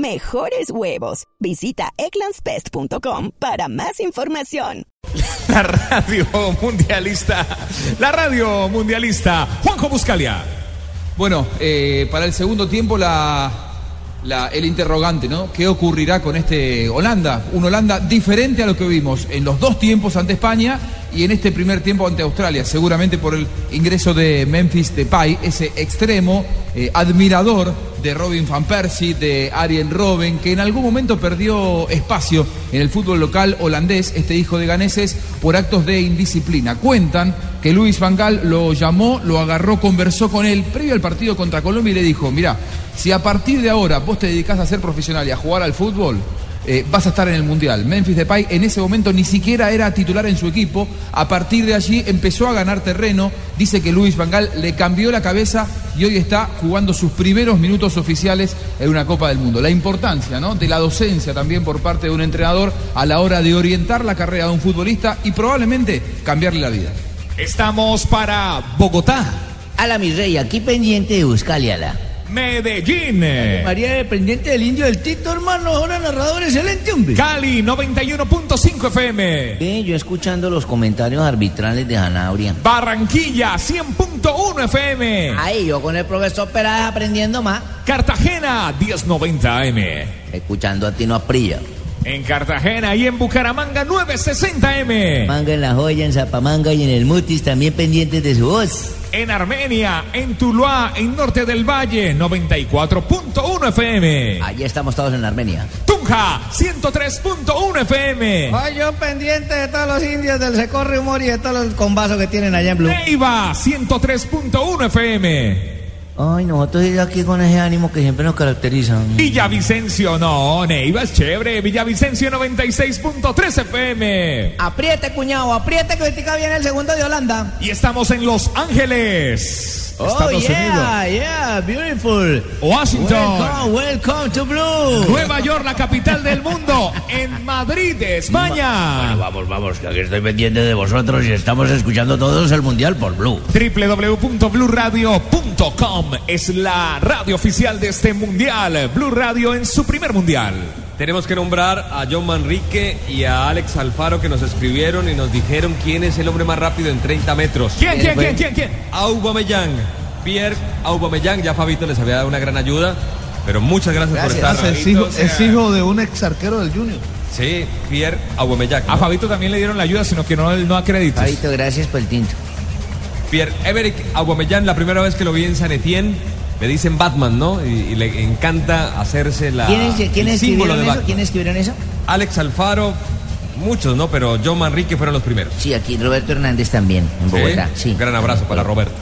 Mejores huevos. Visita egglandsbest.com para más información. La radio mundialista. La radio mundialista. Juanjo Buscalia. Bueno, eh, para el segundo tiempo la, la- el interrogante, ¿no? ¿Qué ocurrirá con este Holanda? Un Holanda diferente a lo que vimos en los dos tiempos ante España y en este primer tiempo ante Australia, seguramente por el ingreso de Memphis Depay, ese extremo eh, admirador de Robin van Persie, de Arjen Robben, que en algún momento perdió espacio en el fútbol local holandés, este hijo de ganeses, por actos de indisciplina. Cuentan que Luis Van Gaal lo llamó, lo agarró, conversó con él previo al partido contra Colombia y le dijo, mira, si a partir de ahora vos te dedicás a ser profesional y a jugar al fútbol, eh, vas a estar en el Mundial. Memphis Depay en ese momento ni siquiera era titular en su equipo. A partir de allí empezó a ganar terreno. Dice que Luis Van Gaal le cambió la cabeza y hoy está jugando sus primeros minutos oficiales en una Copa del Mundo. La importancia ¿no? de la docencia también por parte de un entrenador a la hora de orientar la carrera de un futbolista y probablemente cambiarle la vida. Estamos para Bogotá, A la mi rey, aquí pendiente de Buscaliala. Medellín, María, pendiente del indio del Tito, hermano. Ahora narrador excelente, hombre. Cali 91.5 FM, Ve, yo escuchando los comentarios arbitrales de Janabria. Barranquilla 100.1 FM, Ay, yo con el profesor Peláez aprendiendo más. Cartagena 1090 AM. Escuchando a Tino Aprilla. En Cartagena y en Bucaramanga 960 M. Manga en la joya, en Zapamanga y en el Mutis, también pendientes de su voz. En Armenia, en Tuluá, en Norte del Valle 94.1 FM. Allí estamos todos en Armenia. Tunja 103.1 FM. Ay, yo pendiente de todos los indios del Secorre Humor y de todos los combazos que tienen allá en Blue. Neiva 103.1 FM. Ay, nosotros ir aquí con ese ánimo que siempre nos caracteriza. Villavicencio, no, Neiva es chévere. Villavicencio 96.3 FM. Apriete, cuñado, apriete que ahorita viene el segundo de Holanda. Y estamos en Los Ángeles. Oh, Estados yeah, yeah, beautiful. Washington. Welcome, welcome to Blue. Nueva York, la capital del mundo. En Madrid, España. Vamos, vamos, que aquí estoy pendiente de vosotros y estamos escuchando todos el Mundial por Blue. www.bluradio.com es la radio oficial de este mundial. Blue Radio en su primer mundial. Tenemos que nombrar a John Manrique y a Alex Alfaro que nos escribieron y nos dijeron quién es el hombre más rápido en 30 metros. ¿Quién, quién, quién, quién, quién? Aubameyang. Pierre Aubameyang. Ya Fabito les había dado una gran ayuda. Pero muchas gracias, por estar. Es hijo, es hijo de un ex arquero del Junior. Sí, Pierre Aubameyang. A Fabito también le dieron la ayuda, sino que no, no a créditos. Fabito, gracias por el tinto. Pierre Emerick Aubameyang, la primera vez que lo vi en San Etienne, me dicen Batman, ¿no? Y, y le encanta hacerse la ¿Quiénes, el ¿quiénes símbolo escribieron de eso? Batman. ¿Quiénes escribieron eso? Alex Alfaro, muchos, ¿no? Pero John Manrique fueron los primeros. Sí, aquí Roberto Hernández también, en Bogotá. Sí. Un gran abrazo para Roberto.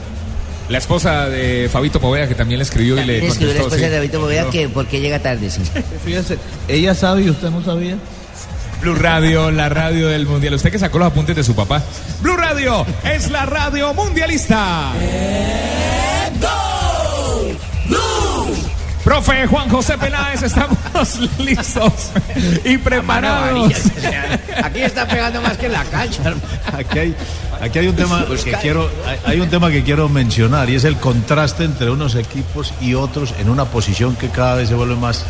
La esposa de Fabito Poveda, que también le escribió y le escribió la esposa sí. de David Boveda que por qué llega tarde, sí. Fíjese, ella sabe y usted no sabía. Blue Radio, la radio del mundial. Usted que sacó los apuntes de su papá. Blue Radio es la radio mundialista. Profe Juan José Peláez, estamos listos y preparados. Aquí está pegando más que en la cancha. Aquí hay, aquí hay un tema que quiero, hay, hay un tema que quiero mencionar y es el contraste entre unos equipos y otros en una posición que cada vez se vuelve más,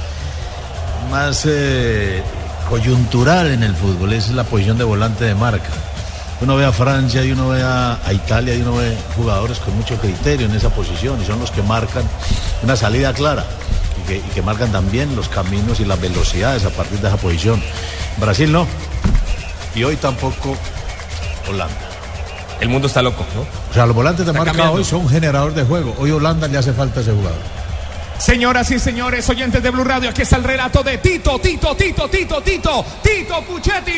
más eh, coyuntural en el fútbol. Es la posición de volante de marca. Uno ve a Francia y uno ve a, a Italia y uno ve jugadores con mucho criterio en esa posición y son los que marcan una salida clara y que, y que marcan también los caminos y las velocidades a partir de esa posición. Brasil no. Y hoy tampoco Holanda. El mundo está loco, ¿no? O sea, los volantes de marca cambiando. hoy son generadores de juego. Hoy Holanda le hace falta ese jugador. Señoras y señores, oyentes de Blue Radio, aquí está el relato de Tito, Tito, Tito, Tito, Tito, Tito Puchetti.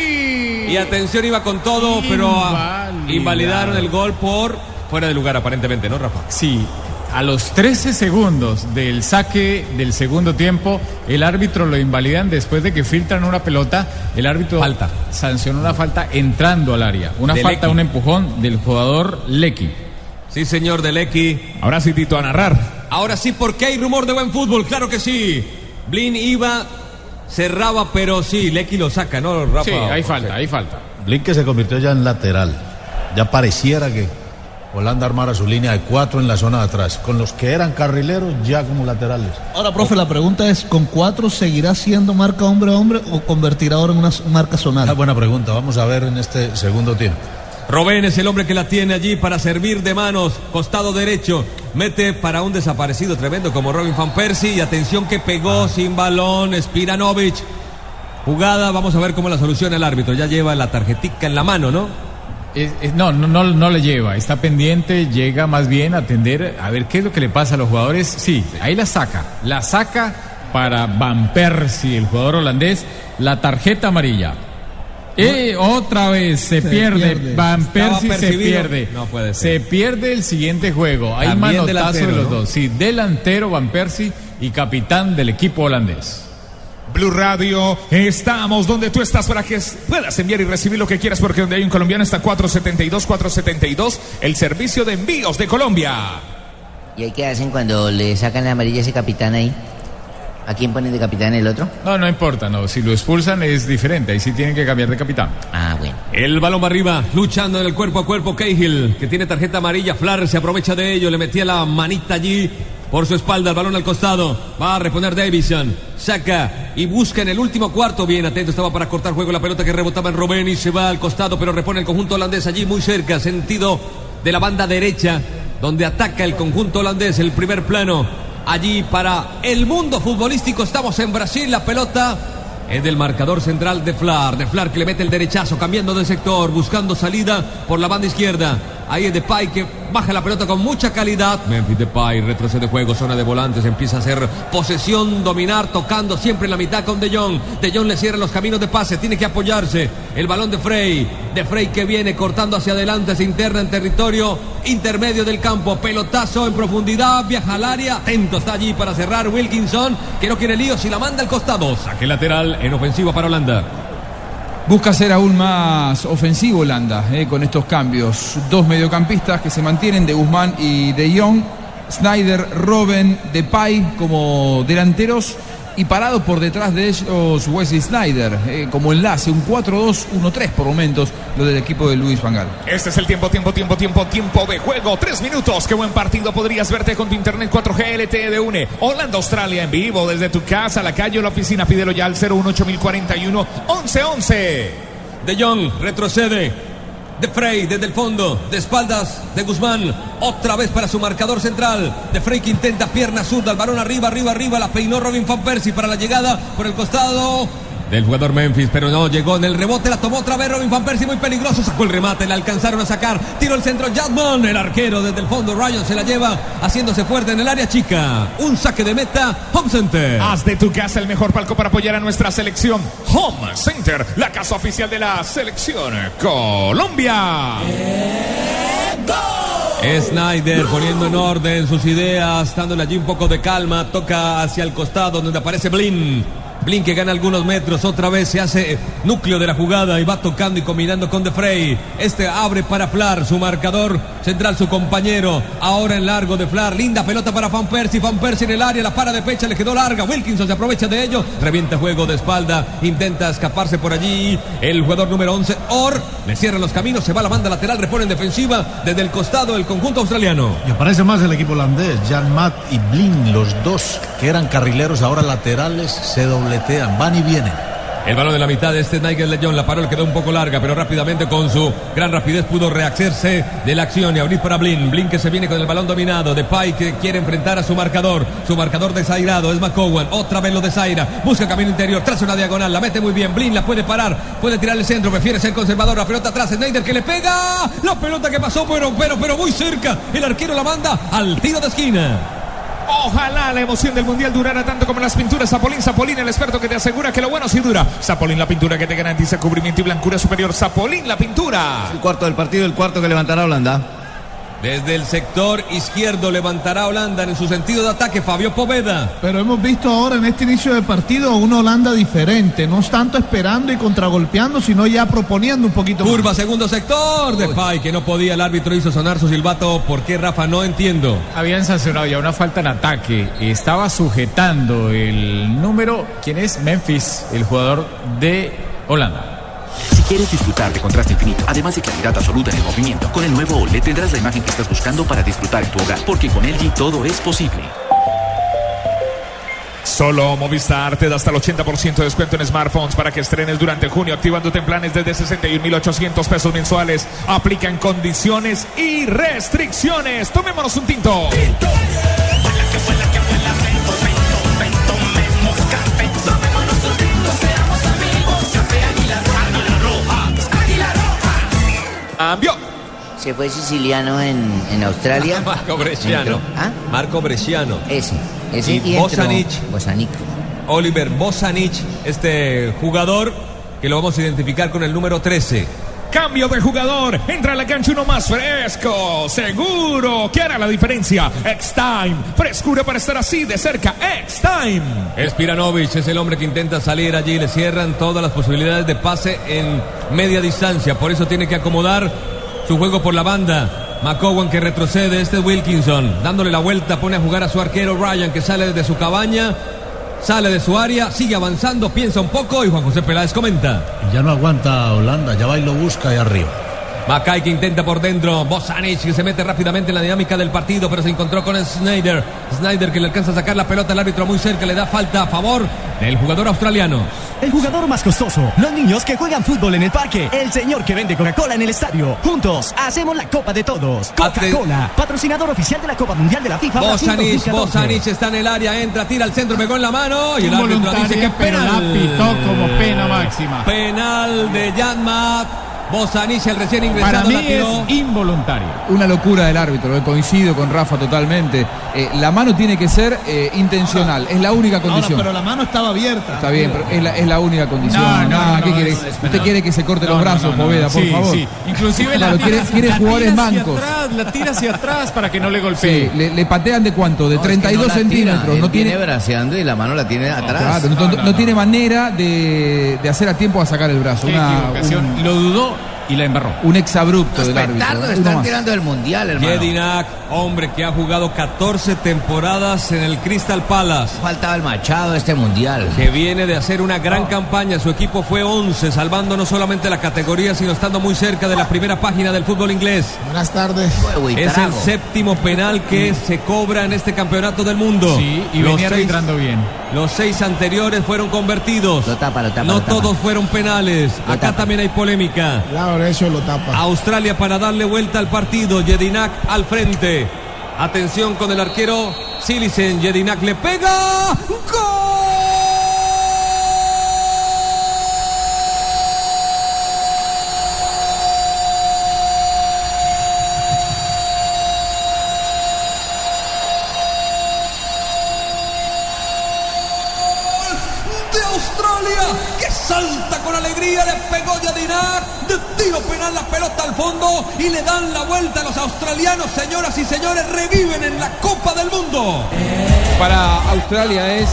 Y atención, iba con todo, pero ah, invalidaron el gol por fuera de lugar, aparentemente, ¿no, Rafa? Sí, A los 13 segundos del saque del segundo tiempo, el árbitro lo invalidan después de que filtran una pelota. El árbitro Falta. sancionó una falta entrando al área. Una De falta, Lecky. un empujón del jugador Lecky. Sí, señor Deleki. Ahora sí, Tito, a narrar. Ahora sí, porque hay rumor de buen fútbol, claro que sí. Blin iba, cerraba, pero sí, Lecky lo saca, ¿no, Rafa? Sí, hay falta, hay falta. Blin se convirtió ya en lateral. Ya pareciera que Holanda armara su línea de cuatro en la zona de atrás. Con los que eran carrileros ya como laterales. Ahora, profe, la pregunta es, ¿con cuatro seguirá siendo marca hombre a hombre o convertirá ahora en una marca Una zonal? buena pregunta. Vamos a ver en este segundo tiempo. Robén es el hombre que la tiene allí para servir de manos, costado derecho. Mete para un desaparecido tremendo como Robin Van Persie. Y atención que pegó sin balón Spiranovic. Jugada, vamos a ver cómo la soluciona el árbitro. Ya lleva la tarjetica en la mano, ¿no? Es- es- no, no, no, no le lleva, está pendiente, llega más bien a atender a ver qué es lo que le pasa a los jugadores. Sí, ahí la saca, la saca para Van Persie, el jugador holandés, la tarjeta amarilla. Y otra vez se, Se pierde, pierde. Van Persie se pierde. No puede Se pierde el siguiente juego. Hay También manotazo de los ¿no? dos. Sí, delantero Van Persie y capitán del equipo holandés. Blue Radio, estamos donde tú estás para que puedas enviar y recibir lo que quieras, porque donde hay un colombiano está 472, 472, el servicio de envíos de Colombia. ¿Y ahí qué hacen cuando le sacan la amarilla a ese capitán ahí? ¿A quién ponen de capitán el otro? No, no importa, no. Si lo expulsan es diferente. Ahí sí tienen que cambiar de capitán. Ah, bueno. El balón va arriba, luchando en el cuerpo a cuerpo Cahill, que tiene tarjeta amarilla. Flar se aprovecha de ello, le metía la manita allí por su espalda, el balón al costado. Va a reponer Davison, saca y busca en el último cuarto. Bien atento, estaba para cortar juego la pelota que rebotaba en Robben y se va al costado, pero repone el conjunto holandés allí muy cerca, sentido de la banda derecha, donde ataca el conjunto holandés, el primer plano. Allí para el mundo futbolístico estamos en Brasil, la pelota es del marcador central de Flar. De Flar que le mete el derechazo, cambiando de sector, buscando salida por la banda izquierda. Ahí es Depay que baja la pelota con mucha calidad. Memphis Depay retrocede juego, zona de volantes, empieza a hacer posesión, dominar, tocando siempre en la mitad con De Jong. De Jong le cierra los caminos de pase, tiene que apoyarse. El balón de Frey. De Frey que viene cortando hacia adelante, se interna en territorio intermedio del campo. Pelotazo en profundidad, viaja al área. Atento está allí para cerrar Wilkinson, que no quiere lío si la manda al costado. Saque lateral en ofensiva para Holanda. Busca ser aún más ofensivo Holanda eh, con estos cambios. Dos mediocampistas que se mantienen de Guzmán y de Jong. Snyder, Robben, Depay como delanteros y parado por detrás de ellos Wesley Snyder eh, como enlace, un 4-2-1-3 por momentos lo del equipo de Luis Van Gaal. Este es el tiempo, tiempo, tiempo, tiempo, tiempo de juego. Tres minutos. Qué buen partido podrías verte con tu internet 4G LTE de UNE. Holanda, Australia en vivo desde tu casa, la calle o la oficina. Pídelo ya al 018041 1111. De Jong retrocede. De Frey desde el fondo, de espaldas de Guzmán, otra vez para su marcador central. De Frey que intenta pierna zurda, el balón arriba, arriba, arriba, la peinó Robin Van Persie para la llegada por el costado del jugador Memphis, pero no, llegó en el rebote, la tomó otra vez Robin Van Persie, muy peligroso, sacó el remate, le alcanzaron a sacar, tiró el centro Jadman, el arquero desde el fondo, Ryan se la lleva, haciéndose fuerte en el área chica. Un saque de meta, Home Center. Haz de tu casa el mejor palco para apoyar a nuestra selección. Home Center, la casa oficial de la selección Colombia. Snyder poniendo en orden sus ideas, dándole allí un poco de calma, toca hacia el costado donde aparece Blin. Blin que gana algunos metros, otra vez se hace núcleo de la jugada y va tocando y combinando con De Frey. Este abre para Flar, su marcador central, su compañero. Ahora en largo de Flar, linda pelota para Van Persie. Van Persie en el área, la para de pecha, le quedó larga. Wilkinson se aprovecha de ello, revienta juego de espalda, intenta escaparse por allí. El jugador número 11, Or, le cierra los caminos, se va a la banda lateral, repone en defensiva desde el costado del conjunto australiano. Y aparece más el equipo holandés. Jan Matt y Blin, los dos que eran carrileros, ahora laterales, se van y vienen. El balón de la mitad de este Nigel Jong, la paró, quedó un poco larga, pero rápidamente con su gran rapidez pudo rehacerse de la acción y abrir para Blin. Blin que se viene con el balón dominado. De Pai que quiere enfrentar a su marcador. Su marcador desairado es McCowan. Otra vez lo desaira. Busca camino interior, traza una diagonal, la mete muy bien. Blin la puede parar, puede tirar el centro, prefiere ser conservador. La pelota atrás, Snyder que le pega. La pelota que pasó, pero, pero, pero muy cerca. El arquero la manda al tiro de esquina. Ojalá la emoción del mundial durara tanto como las pinturas Zapolín. Zapolín, el experto que te asegura que lo bueno sí dura. Zapolín, la pintura que te garantiza cubrimiento y blancura superior. Zapolín, la pintura. El cuarto del partido, el cuarto que levantará Holanda. Desde el sector izquierdo levantará Holanda en su sentido de ataque Fabio Poveda. Pero hemos visto ahora en este inicio de partido a una Holanda diferente, no es tanto esperando y contragolpeando, sino ya proponiendo un poquito más. Curva, segundo sector. De Pay, que no podía, el árbitro hizo sonar su silbato. ¿Por qué, Rafa? No entiendo. Habían sancionado ya una falta en ataque. Estaba sujetando el número, ¿quién es? Memphis, el jugador de Holanda. Quieres disfrutar de contraste infinito, además de claridad absoluta en el movimiento, con el nuevo OLED tendrás la imagen que estás buscando para disfrutar en tu hogar, porque con LG todo es posible. Solo Movistar te da hasta el 80% de descuento en smartphones para que estrenes durante junio, activándote en planes desde 61.800 pesos mensuales. Aplican condiciones y restricciones. Tomémonos un tinto. Cambio. Se fue siciliano en, en Australia. Marco Bresciano. ¿Ah? Marco Bresciano. Ese. Ese Y Bosanic. Bosanic. Oliver Bosanic, este jugador que lo vamos a identificar con el número 13. Cambio de jugador. Entra a la cancha uno más fresco. Seguro que hará la diferencia. X-Time. Frescura para estar así de cerca. X-Time. Spiranovic es el hombre que intenta salir allí. Le cierran todas las posibilidades de pase en media distancia. Por eso tiene que acomodar su juego por la banda. McCowan que retrocede. Este es Wilkinson. Dándole la vuelta. Pone a jugar a su arquero Ryan que sale desde su cabaña. Sale de su área. Sigue avanzando. Piensa un poco. Y Juan José Peláez comenta. Y ya no aguanta Holanda, ya va y lo busca ahí arriba. Macay que intenta por dentro. Bosanic que se mete rápidamente en la dinámica del partido, pero se encontró con Snyder. Snyder que le alcanza a sacar la pelota al árbitro muy cerca, le da falta a favor del jugador australiano. El jugador más costoso. Los niños que juegan fútbol en el parque. El señor que vende Coca-Cola en el estadio. Juntos hacemos la Copa de Todos. Coca-Cola, patrocinador oficial de la Copa Mundial de la FIFA. Bosanic, 2014. Bosanic está en el área, entra, tira al centro, pegó en la mano y el árbitro dice que pero la penal. pitó como pena máxima. Penal de Janmat. Bosanic, el recién ingresado, Para mí la tiró. es involuntario. Una locura del árbitro, coincido con Rafa totalmente. Eh, la mano tiene que ser eh, intencional, es la única Ahora, condición. pero la mano estaba abierta. Está bien, pero es la, es la única condición. No, no, Ah, no, ¿qué no, quiere? es- es Usted quiere que se corte No, los no, brazos, no, no, Poveda, por sí, favor. sí. Inclusive Claro, la quiere, tira- quiere la jugadores tira hacia mancos. atrás, la tira hacia atrás para que no le golpee. Sí, le, le patean de cuánto? De 32 centímetros. No tiene, braceando y la mano la tiene atrás. Claro, no, no- no tiene manera de, de hacer a tiempo a sacar el brazo. Una- un, Lo dudó y la embarró. un exabrupto del árbitro. Están tirando del mundial, hermano. Jedinak, hombre que ha jugado 14 temporadas en el Crystal Palace. Faltaba el Machado de este mundial. que viene de hacer una gran campaña. Su equipo fue 11, salvando no solamente la categoría, sino estando muy cerca de la primera página del fútbol inglés. Buenas tardes. Es el séptimo penal que se cobra en este campeonato del mundo. Sí, y Los venía seis- arbitrando bien. Los seis anteriores fueron convertidos. Lo tapa, lo tapa, no lo tapa. todos fueron penales. Acá tapa. también hay polémica. Lado derecho lo tapa. Australia para darle vuelta al partido. Jedinak al frente. Atención con el arquero Silicen. Jedinak le pega. de pegó Yadinak, de tiro penal la pelota al fondo y le dan la vuelta a los australianos, señoras y señores, reviven en la Copa del Mundo. Para Australia es.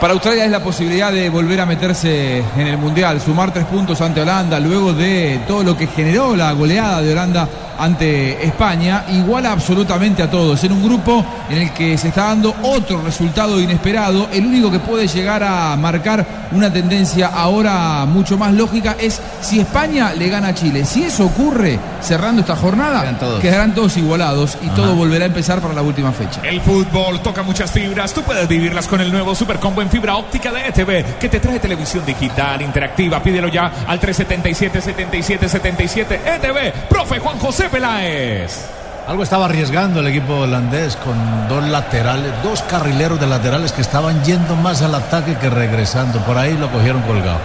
Para Australia es la posibilidad de volver a meterse en el Mundial, sumar tres puntos ante Holanda, luego de todo lo que generó la goleada de Holanda ante España, iguala absolutamente a todos. En un grupo en el que se está dando otro resultado inesperado, el único que puede llegar a marcar una tendencia ahora mucho más lógica es si España le gana a Chile. Si eso ocurre cerrando esta jornada, Quedan todos. quedarán todos igualados y todo volverá a empezar para la última fecha. El fútbol toca muchas fibras. Tú puedes vivirlas con el nuevo Super Combo en fibra óptica de ETV, que te trae televisión digital interactiva. Pídelo ya al 377-7777 ETV. Profe Juan José Peláez. Algo estaba arriesgando el equipo holandés con dos laterales, dos carrileros de laterales que estaban yendo más al ataque que regresando. Por ahí lo cogieron colgado.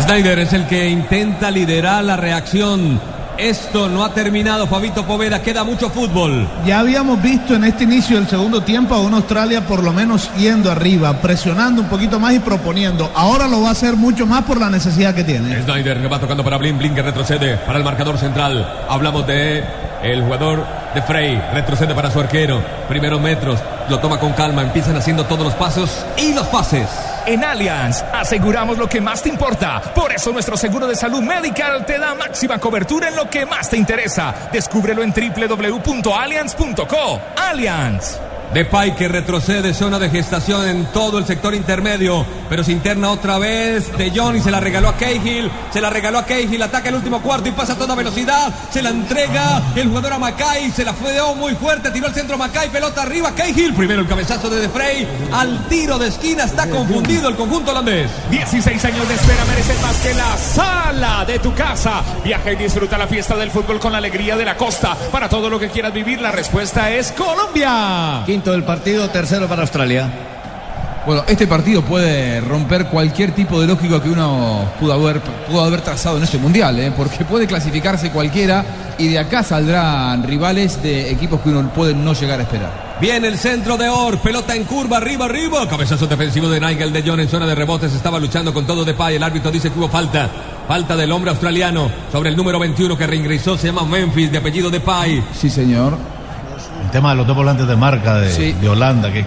Snyder es el que intenta liderar la reacción Esto no ha terminado, Fabito Poveda. Queda mucho fútbol. Ya habíamos visto en este inicio del segundo tiempo a una Australia por lo menos yendo arriba, presionando un poquito más y proponiendo. Ahora lo va a hacer mucho más por la necesidad que tiene. Snyder que va tocando para Blin, Blin que retrocede para el marcador central. Hablamos de el jugador de Frey, retrocede para su arquero. Primeros metros, lo toma con calma, empiezan haciendo todos los pasos y los pases. En Allianz aseguramos lo que más te importa. Por eso nuestro seguro de salud medical te da máxima cobertura en lo que más te interesa. Descúbrelo en www.allianz.co. Allianz. Depay que retrocede, zona de gestación en todo el sector intermedio, pero se interna otra vez. De Jong y se la regaló a Cahill, se la regaló a Cahill, ataca el último cuarto y pasa a toda velocidad. Se la entrega el jugador a Macay, se la fue muy fuerte, tiró al centro Macay, pelota arriba, Cahill. Primero el cabezazo de De Frey, al tiro de esquina, está confundido el conjunto holandés. 16 años de espera merecen más que la sala de tu casa. Viaja y disfruta la fiesta del fútbol con la alegría de la costa. Para todo lo que quieras vivir, la respuesta es Colombia. Quinto del partido, tercero para Australia. Bueno, este partido puede romper cualquier tipo de lógico que uno pudo haber, pudo haber trazado en este mundial, ¿eh? porque puede clasificarse cualquiera y de acá saldrán rivales de equipos que uno puede no llegar a esperar. Viene el centro de Or, pelota en curva, arriba, arriba. Cabezazo defensivo de Nigel de Jong en zona de rebotes. Estaba luchando con todo de pay. El árbitro dice que hubo falta. Falta del hombre australiano sobre el número 21 que reingresó. Se llama Memphis, de apellido de pay. Sí, señor. El tema de los dos volantes de marca de, Sí. de Holanda, que,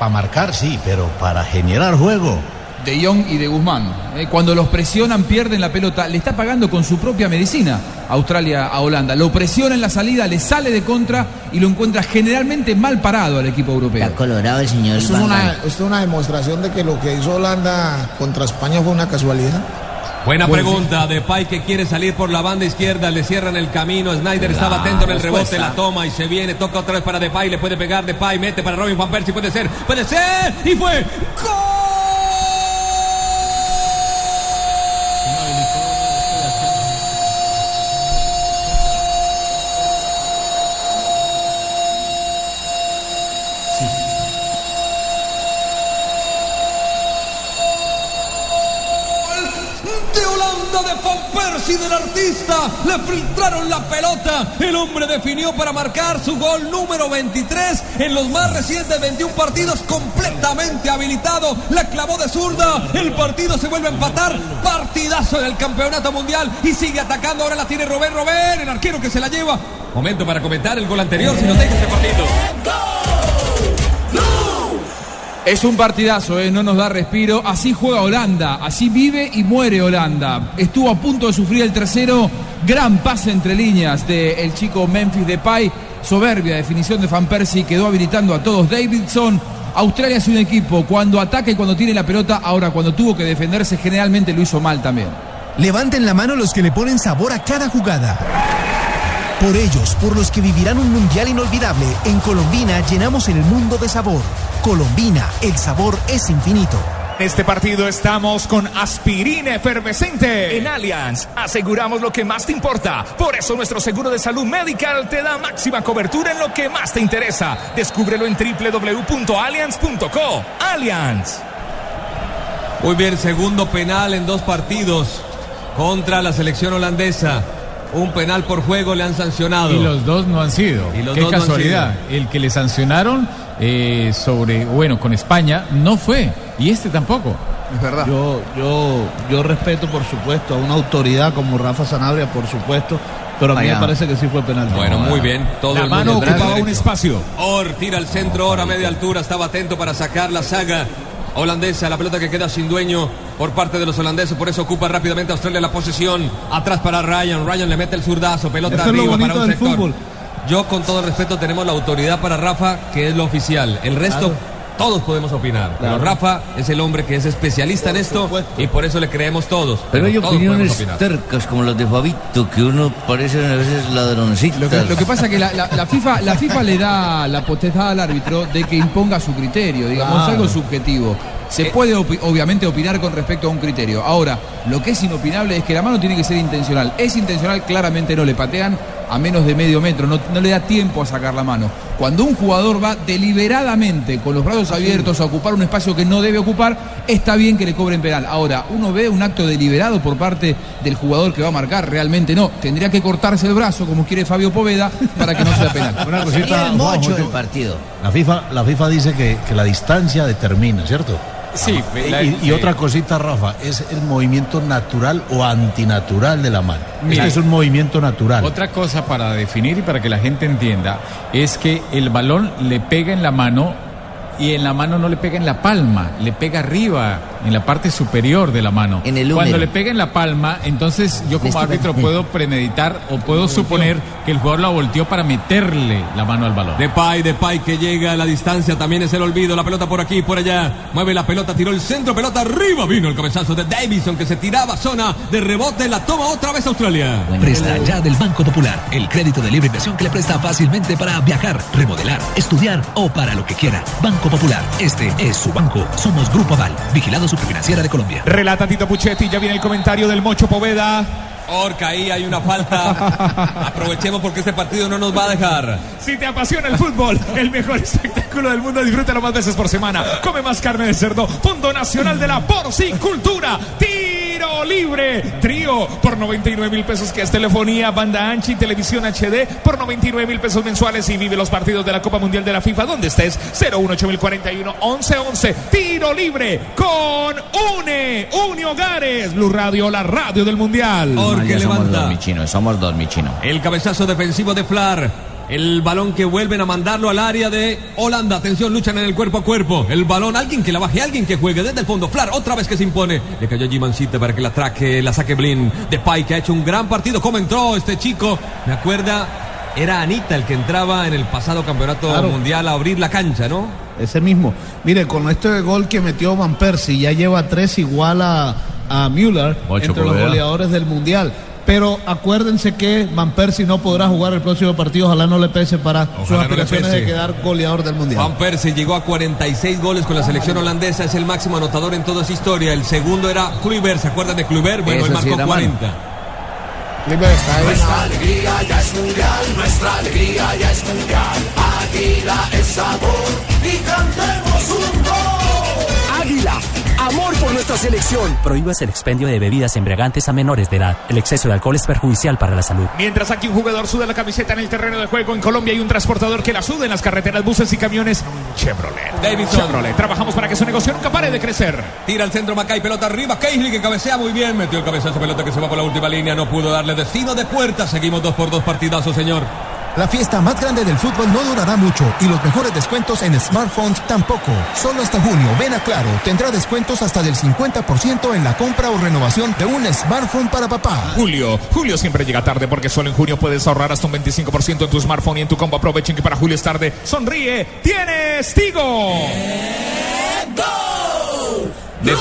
para marcar sí, pero para generar juego. De Jong y de Guzmán. ¿eh? Cuando los presionan, pierden la pelota. Le está pagando con su propia medicina Australia a Holanda. Lo presiona en la salida, le sale de contra y lo encuentra generalmente mal parado al equipo europeo. Está colorado el señor Esto es, una, esto es una demostración de que lo que hizo Holanda contra España fue una casualidad. Buena Pues pregunta. De Pay que quiere salir por la banda izquierda. Le cierran el camino. Snyder estaba atento en el respuesta. rebote. La toma y se viene. Toca otra vez para Depay. Le puede pegar Depay. Mete para Robin Van Persie. Puede ser. Puede ser. Y fue. de Le filtraron la pelota. El hombre definió para marcar su gol número 23 en los más recientes 21 partidos completamente habilitado. La clavó de zurda. El partido se vuelve a empatar. Partidazo del campeonato mundial y sigue atacando. Ahora la tiene Robert Robert, el arquero que se la lleva. Momento para comentar el gol anterior si nos deja este partido. Es un partidazo, ¿eh? no nos da respiro. Así juega Holanda, así vive y muere Holanda. Estuvo a punto de sufrir el tercero. Gran pase entre líneas del chico Memphis Depay. Soberbia definición de Van Persie. Quedó habilitando a todos. Davidson. Australia es un equipo cuando ataca y cuando tiene la pelota. Ahora, cuando tuvo que defenderse, generalmente lo hizo mal también. Levanten la mano los que le ponen sabor a cada jugada. Por ellos, por los que vivirán un mundial inolvidable, en Colombina llenamos el mundo de sabor. Colombina, el sabor es infinito. En este partido estamos con aspirina efervescente. En Allianz aseguramos lo que más te importa. Por eso nuestro seguro de salud medical te da máxima cobertura en lo que más te interesa. Descúbrelo en www.allianz.co. Allianz. Muy bien, segundo penal en dos partidos contra la selección holandesa. Un penal por juego le han sancionado. Y los dos no han sido. Y los Qué dos no han casualidad. El que le sancionaron eh, sobre, bueno, con España no fue. Y este tampoco. Es verdad. Yo, yo, yo respeto, por supuesto, a una autoridad como Rafa Sanabria, por supuesto, pero a mí me parece que sí fue penal. Bueno, muy bien. Todo La el mano mundo ocupaba derecho. un espacio. Or tira al centro, Or a media altura, estaba atento para sacar la saga holandesa, la pelota que queda sin dueño por parte de los holandeses, por eso ocupa rápidamente Australia la posesión, atrás para Ryan, Ryan le mete el zurdazo, pelota Eso es lo arriba para un del sector. fútbol. Yo con todo respeto tenemos la autoridad para Rafa, que es lo oficial, el resto todos podemos opinar, pero Rafa es el hombre que es especialista en esto y por eso le creemos todos. Pero hay todos opiniones tercas como las de Fabito, que uno parece a veces ladroncito. Lo que, lo que pasa es que la, la- la FIFA, la FIFA le da la potestad al árbitro de que imponga su criterio, digamos, Claro. algo subjetivo. Se puede opi- obviamente opinar con respecto a un criterio. Ahora, lo que es inopinable es que la mano tiene que ser intencional. Es intencional, claramente no le patean. A menos de medio metro, no, no le da tiempo a sacar la mano. Cuando un jugador va deliberadamente con los brazos abiertos a ocupar un espacio que no debe ocupar, está bien que le cobren penal. Ahora, uno ve un acto deliberado por parte del jugador que va a marcar, realmente no. Tendría que cortarse el brazo, como quiere Fabio Poveda, para que no sea penal. Una cosita, Juanjo, del partido. La FIFA, la FIFA dice que, que la distancia determina, ¿cierto? Sí, Y, la- y sí. otra cosita, Rafa, es el movimiento natural o antinatural de la mano. Mira. este es un movimiento natural. Otra cosa para definir y para que la gente entienda es que el balón le pega en la mano y en la mano no le pega en la palma, le pega arriba, en la parte superior de la mano. En el Cuando le pega en la palma, entonces yo como árbitro puedo premeditar o puedo suponer que el jugador la volteó para meterle la mano al balón. Depay, Depay que llega a la distancia, también es el olvido, la pelota por aquí, por allá, mueve la pelota, tiró el centro, pelota arriba, vino el cabezazo de Davison que se tiraba, zona de rebote, la toma otra vez Australia. Presta ya del Banco Popular, el crédito de libre inversión que le presta fácilmente para viajar, remodelar, estudiar o para lo que quiera. Banco Popular, este es su banco. Somos Grupo Aval, vigilado superfinanciera de Colombia. Relata Tito Puchetti, ya viene el comentario del Mocho Poveda. Orca, ahí hay una falta. Aprovechemos porque este partido no nos va a dejar. Si te apasiona el fútbol, el mejor espectáculo del mundo, disfrútalo más veces por semana. Come más carne de cerdo. Fondo Nacional de la Porcicultura. Tiro libre. Trío por 99 mil pesos, que es telefonía, banda ancha y televisión HD por 99 mil pesos mensuales. Y vive los partidos de la Copa Mundial de la FIFA donde estés. 018041 1111. Tiro libre con UNE. UNE Hogares. Blue Radio, la radio del Mundial. Orca levanta. mi chino, somos dos, mi chino. El cabezazo defensivo de Flar. El balón que vuelven a mandarlo al área de Holanda. Atención, luchan en el cuerpo a cuerpo. El balón, alguien que la baje, alguien que juegue desde el fondo. Flar, otra vez que se impone. Le cayó Gimancita para que la traque, la saque Blin. Depay que ha hecho un gran partido. ¿Cómo entró este chico? Me acuerda, era Anita el que entraba en el pasado campeonato Claro. mundial a abrir la cancha, ¿no? Ese mismo. Mire, con este gol que metió Van Persie, ya lleva tres igual a, a Müller entre los goleadores del Mundial. Pero acuérdense que Van Persie no podrá jugar el próximo partido, ojalá no le pese para sus Ojalá le aspiraciones de quedar goleador del Mundial. Van Persie llegó a 46 goles con la selección holandesa, es el máximo anotador en toda su historia. El segundo era Kluivert, ¿se acuerdan de Kluivert? Bueno, él Eso sí marcó malo. 40. Clipper está ahí. Nuestra alegría ya es mundial, nuestra alegría ya es mundial. Águila es sabor y cantemos un gol. Águila, amor por nuestra selección. Prohíbas el expendio de bebidas embriagantes a menores de edad. El exceso de alcohol es perjudicial para la salud. Mientras aquí un jugador suda la camiseta en el terreno de juego en Colombia hay un transportador que la suda en las carreteras, buses y camiones Chevrolet. Davidson. Chevrolet. Trabajamos para que su negocio nunca pare de crecer. Tira al centro Macay, pelota arriba. Keighley que cabecea muy bien. Metió el cabezazo, pelota que se va por la última línea. No pudo darle destino de puerta. Seguimos dos por dos partidazos, señor. La fiesta más grande del fútbol no durará mucho y los mejores descuentos en smartphones tampoco. Solo hasta junio, ven a Claro, tendrá descuentos hasta del 50% en la compra o renovación de un smartphone para papá. Julio, Julio siempre llega tarde porque solo en junio puedes ahorrar hasta un 25% en tu smartphone y en tu combo. Aprovechen que para Julio es tarde. Sonríe, tienes Tigo. De,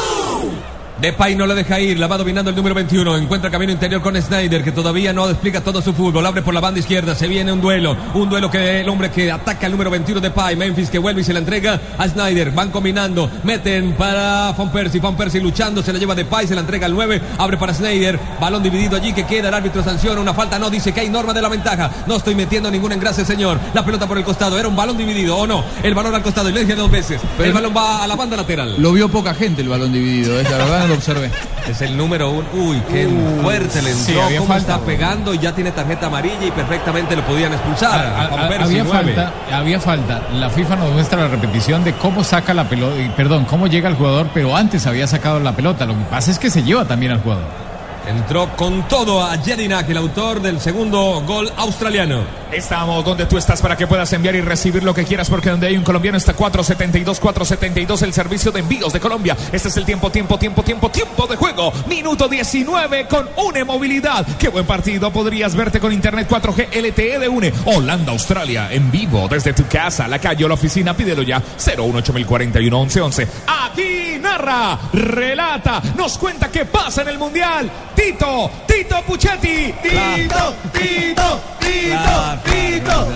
Depay no le deja ir, la va dominando el número 21. Encuentra camino interior con Snyder, que todavía no explica todo su fútbol. Abre por la banda izquierda, se viene un duelo. Un duelo que el hombre que ataca al número 21 Depay. Memphis que vuelve y se la entrega a Snyder. Van combinando, meten para Von Persie. Von Persie luchando, se la lleva Depay, se la entrega al 9. Abre para Snyder, balón dividido allí que queda. El árbitro sanciona una falta, no dice que hay norma de la ventaja. No estoy metiendo ningún engrase, señor. La pelota por el costado, era un balón dividido o no. El balón al costado y le dije dos veces. el balón va a la banda lateral. Lo vio poca gente el balón dividido, es la verdad lo observé. Es el número uno. Uy, qué fuerte le entró. sí, había cómo falta. está pegando y ya tiene tarjeta amarilla y perfectamente lo podían expulsar. A- A Juan a- Persie, había falta, había falta. La FIFA nos muestra la repetición de cómo saca la pelota, perdón, cómo llega el jugador, pero antes había sacado la pelota. Lo que pasa es que se lleva también al jugador. Entró con todo a Jedinak, el autor del segundo gol australiano. Estamos donde tú estás para que puedas enviar y recibir lo que quieras, porque donde hay un colombiano está 472, 472, el servicio de envíos de Colombia. Este es el tiempo, tiempo, tiempo, tiempo, tiempo de juego. Minuto 19 con UNE Movilidad. Qué buen partido. Podrías verte con Internet 4G LTE de UNE. Holanda, Australia, en vivo desde tu casa, la calle o la oficina. Pídelo ya. 018041 1111. Aquí narra, relata, nos cuenta qué pasa en el Mundial. Tito, Tito Puchetti. Tito, Tito, Tito, Tito.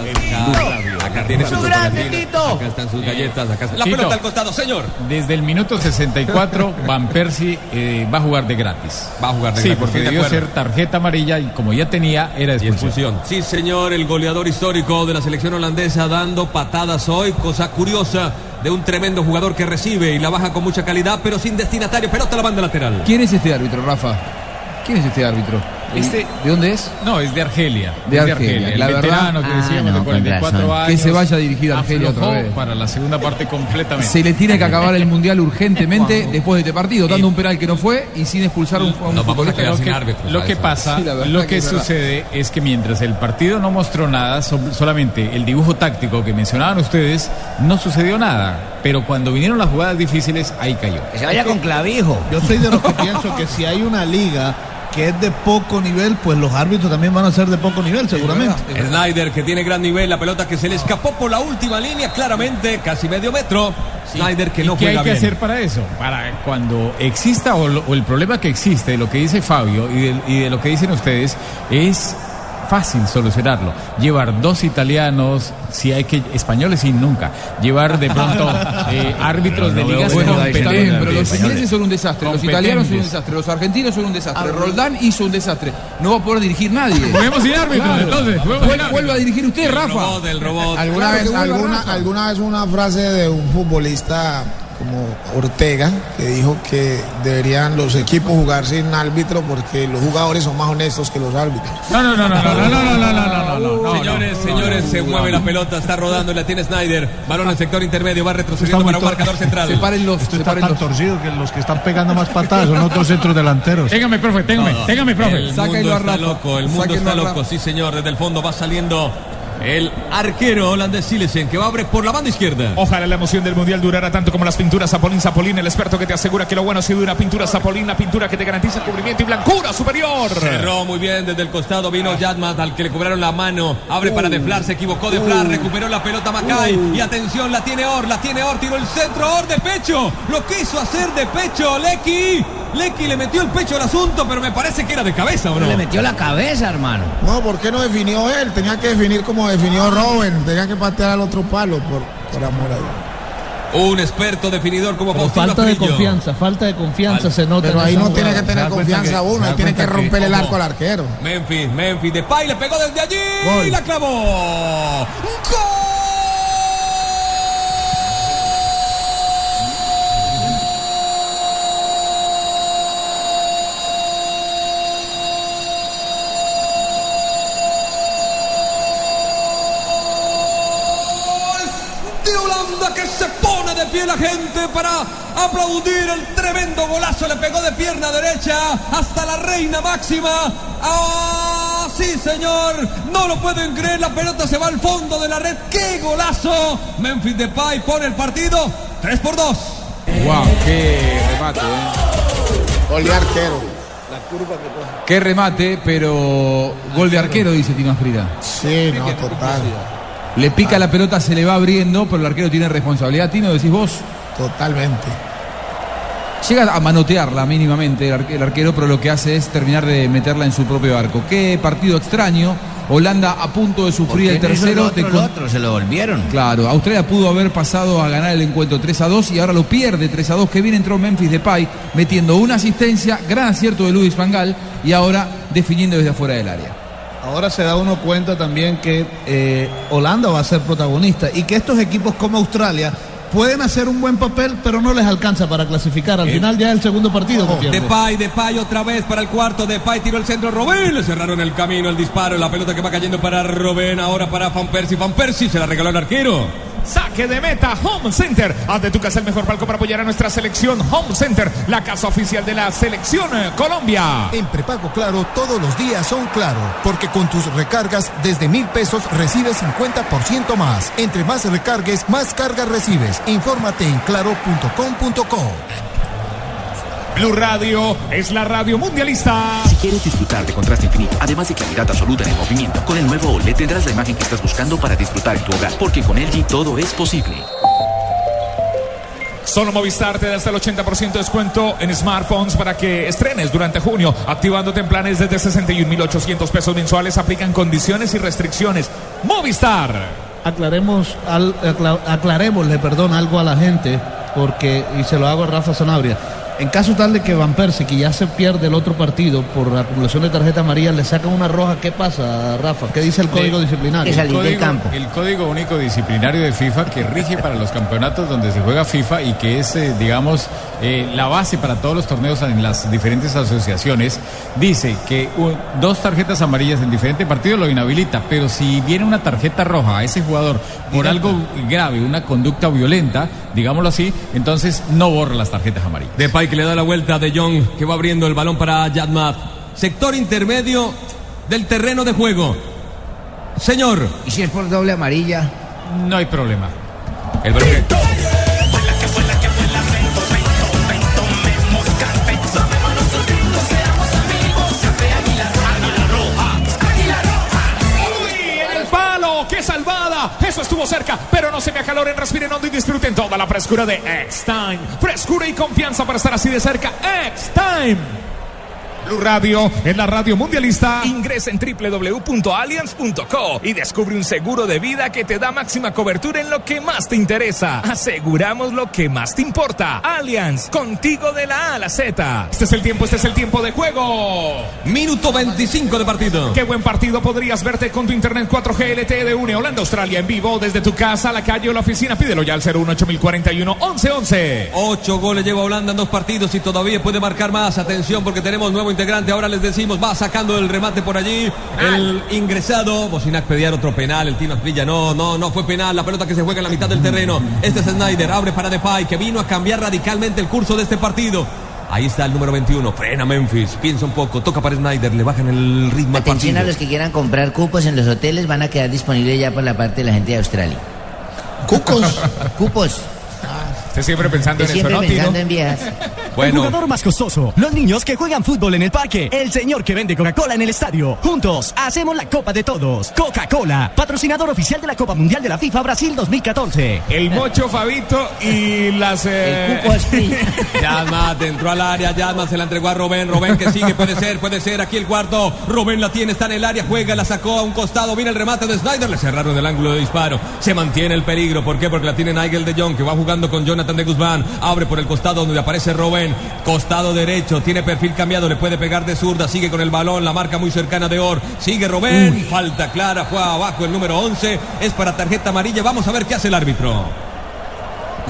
Acá, tiene su grande, Tito. Acá están sus galletas. Acá está- La pelota al costado, señor. Desde el minuto 64, Van Persie eh, va a jugar de gratis. Va a jugar de sí, gratis, porque estoy de debió ser tarjeta amarilla y como ya tenía, era expulsión. Sí, señor, el goleador histórico de la selección holandesa dando patadas hoy, cosa curiosa de un tremendo jugador que recibe y la baja con mucha calidad, pero sin destinatario, pelota a la banda lateral. ¿Quién es este árbitro, Rafa? ¿Quién es este árbitro? Este- ¿De dónde es? No, es de Argelia. De es Argelia, El la verdad- veterano que Ah, decíamos no, de con 44 razón. años. Que se vaya a dirigir a Argelia otra vez. para la segunda parte completamente. Se le tiene que acabar el mundial urgentemente después de este partido, dando un penal que no fue y sin expulsar a un, a un futbolista. lo que, lo que pasa, Sí, lo que, es verdad. sucede es que mientras el partido no mostró nada, so- solamente el dibujo táctico que mencionaban ustedes, no sucedió nada. Pero cuando vinieron las jugadas difíciles, ahí cayó. Que se vaya con clavijo. Yo soy de los que pienso que si hay una liga que es de poco nivel, pues los árbitros también van a ser de poco nivel, seguramente. Snyder que tiene gran nivel, la pelota que se le escapó por la última línea, claramente, casi medio metro. Snyder que no ¿Y qué hay que bien. hacer para eso? Para cuando exista o, lo- o el problema que existe, de lo que dice Fabio y de, y de lo que dicen ustedes, es fácil solucionarlo. Llevar dos italianos, si hay que españoles y nunca. Llevar de pronto eh, árbitros de ligas Bueno, está bien, competitivas. pero los ingleses son un desastre, los italianos son un desastre, los argentinos son un desastre, Roldán hizo un desastre. No va a poder dirigir nadie. Juguemos sin árbitros, entonces, Vuelva- a dirigir usted, Rafa. robot. ¿Alguna, Claro vez, alguna, Rafa. alguna vez una frase de un futbolista como Ortega que dijo que deberían los equipos jugar sin árbitro porque los jugadores son más honestos que los árbitros. No, no, no, no, no, no, no, no, no, no, no, señores, señores, se mueve la pelota, está rodando y la tiene Snyder. Balón en el sector intermedio, va retrocediendo para un marcador central. Esto está tan torcido que los que están pegando más patadas son otros centros delanteros. Téngame, profe, téngame, téngame, profe. El mundo está loco, el mundo está loco, sí señor, desde el fondo va saliendo el arquero holandés Silesen que va a abrir por la banda izquierda. Ojalá la emoción del mundial durara tanto como las pinturas Zapolín Zapolín, el experto que te asegura que lo bueno sí dura. Pintura Zapolín, la pintura que te garantiza cubrimiento y blancura superior. Cerró muy bien desde el costado, vino Yadmat al que le cobraron la mano, abre para Deflar, se equivocó Deflar, recuperó la pelota Macay y atención, la tiene Or, la tiene Or, tiró el centro, Or de pecho, lo quiso hacer de pecho, Lecky, Lecky le metió el pecho al asunto, pero me parece que era de cabeza, ¿o no? Le metió la cabeza, hermano. No, ¿por qué no definió él? Tenía que definir como definió Robin, tenía que patear al otro palo por, por amor a Dios. Un experto definidor como Faustino falta de confianza, falta de confianza se nota. Pero ahí no tiene que tener ¿Se da cuenta confianza que- uno, ahí tiene que romper el arco al arquero. Memphis, Memphis, de Pay le pegó desde allí Gol. y la clavó. de Holanda que se pone de pie la gente para aplaudir el tremendo golazo. Le pegó de pierna derecha hasta la reina máxima. ¡Ah, sí, señor! No lo pueden creer, la pelota se va al fondo de la red. ¡Qué golazo! Memphis Depay pone el partido 3 por 2. ¡Wow! ¡Qué remate! eh. Gol de arquero. ¡Qué remate! Pero gol de arquero, dice Tino Asprida. Sí, no, total. Le pica la pelota, se le va abriendo, pero el arquero tiene responsabilidad. Tino, decís vos. Totalmente. Llega a manotearla mínimamente el, arque- el arquero, pero lo que hace es terminar de meterla en su propio arco. Qué partido extraño. Holanda a punto de sufrir el ¿Por qué no tercero. otro, de el con- otro? Se lo volvieron. Claro, Australia pudo haber pasado a ganar el encuentro 3 a 2 y ahora lo pierde 3 a 2. Que bien entró Memphis Depay metiendo una asistencia, gran acierto de Luis Fangal y ahora definiendo desde afuera del área. Ahora se da uno cuenta también que eh, Holanda va a ser protagonista y que estos equipos como Australia pueden hacer un buen papel, pero no les alcanza para clasificar. Al final ya es el segundo partido pierde. Depay, Depay otra vez para el cuarto. Depay tiró el centro. Robén le cerraron el camino, el disparo. La pelota que va cayendo para Robén. Ahora para Van Persie. Van Persie se la regaló el arquero. Saque de meta, Home Center. Haz de tu casa el mejor palco para apoyar a nuestra selección. Home Center, la casa oficial de la selección eh, Colombia. En prepago Claro todos los días son Claro, porque con tus recargas desde mil pesos recibes 50% más. Entre más recargues, más cargas recibes. Infórmate en claro.com.co. Blue Radio es la radio mundialista. Si quieres disfrutar de contraste infinito, además de claridad absoluta en el movimiento, con el nuevo OLED tendrás la imagen que estás buscando para disfrutar en tu hogar, porque con LG todo es posible. Solo Movistar te da hasta el 80% de descuento en smartphones para que estrenes durante junio, activándote en planes desde 61.800 pesos mensuales. Aplican condiciones y restricciones. Movistar. Aclaremos, al, acla- aclarémosle, perdón, algo a la gente, porque, y se lo hago a Rafa Sanabria. En caso tal de que Van Persie, que ya se pierde el otro partido por acumulación de tarjeta amarilla, le sacan una roja, ¿qué pasa, Rafa? ¿Qué dice el código disciplinario? el código, El código único disciplinario de FIFA que rige para los campeonatos donde se juega FIFA y que es, eh, digamos, eh, la base para todos los torneos en las diferentes asociaciones, dice que un- dos tarjetas amarillas en diferentes partidos lo inhabilita, pero si viene una tarjeta roja a ese jugador por algo grave, una conducta violenta, digámoslo así, entonces no borra las tarjetas amarillas. Depay que le da la vuelta de Jong, que va abriendo el balón para Yadmat. Sector intermedio del terreno de juego. Señor. ¿Y si es por doble amarilla? No hay problema. El balón salvada. Eso estuvo cerca, pero no se me acaloren, respiren hondo y disfruten toda la frescura de X-Time. Frescura y confianza para estar así de cerca. X-Time. Blue Radio es la radio mundialista. Ingresa en www.allianz.co y descubre un seguro de vida que te da máxima cobertura en lo que más te interesa. Aseguramos lo que más te importa. Allianz, contigo de la A a la Z. Este es el tiempo, este es el tiempo de juego. Minuto 25 de partido. Qué buen partido podrías verte con tu internet 4G LTE de UNE Holanda Australia en vivo desde tu casa, la calle o la oficina. Pídelo ya al 01841 1111. Ocho goles lleva Holanda en dos partidos y todavía puede marcar más. Atención porque tenemos nuevo integrante. Ahora les decimos, va sacando el remate por allí. El ingresado. Bocinac pedía otro penal. El Tino Asprilla no, no, no fue penal. La pelota que se juega en la mitad del terreno. Este es Snyder. Abre para Depay que vino a cambiar radicalmente el curso de este partido. Ahí está el número 21. Frena Memphis. Piensa un poco. Toca para Snyder. Le bajan el ritmo al Atención a partido. los que quieran comprar cupos en los hoteles, van a quedar disponibles ya por la parte de la gente de Australia. ¿Cucos? Cupos. Usted siempre pensando en eso, Siempre ¿no, pensando Tino? en viejas. El jugador más costoso. Los niños que juegan fútbol en el parque. El señor que vende Coca-Cola en el estadio. Juntos hacemos la Copa de Todos. Coca-Cola, patrocinador oficial de la Copa Mundial de la FIFA Brasil 2014. El Mocho Fabito y las. eh, Yadmat entró al área, Yadmat se la entregó a Robén, Robén que sigue, puede ser, puede ser, aquí el cuarto, Robén la tiene, está en el área, juega, la sacó a un costado, viene el remate de Snyder, le cerraron el ángulo de disparo, se mantiene el peligro, ¿por qué? Porque la tiene Nigel de Jong que va jugando con Jonathan de Guzmán, abre por el costado donde aparece Robén, costado derecho, tiene perfil cambiado, le puede pegar de zurda, sigue con el balón, la marca muy cercana de Or, sigue Robén, falta clara, fue abajo el número 11, es para tarjeta amarilla, vamos a ver qué hace el árbitro.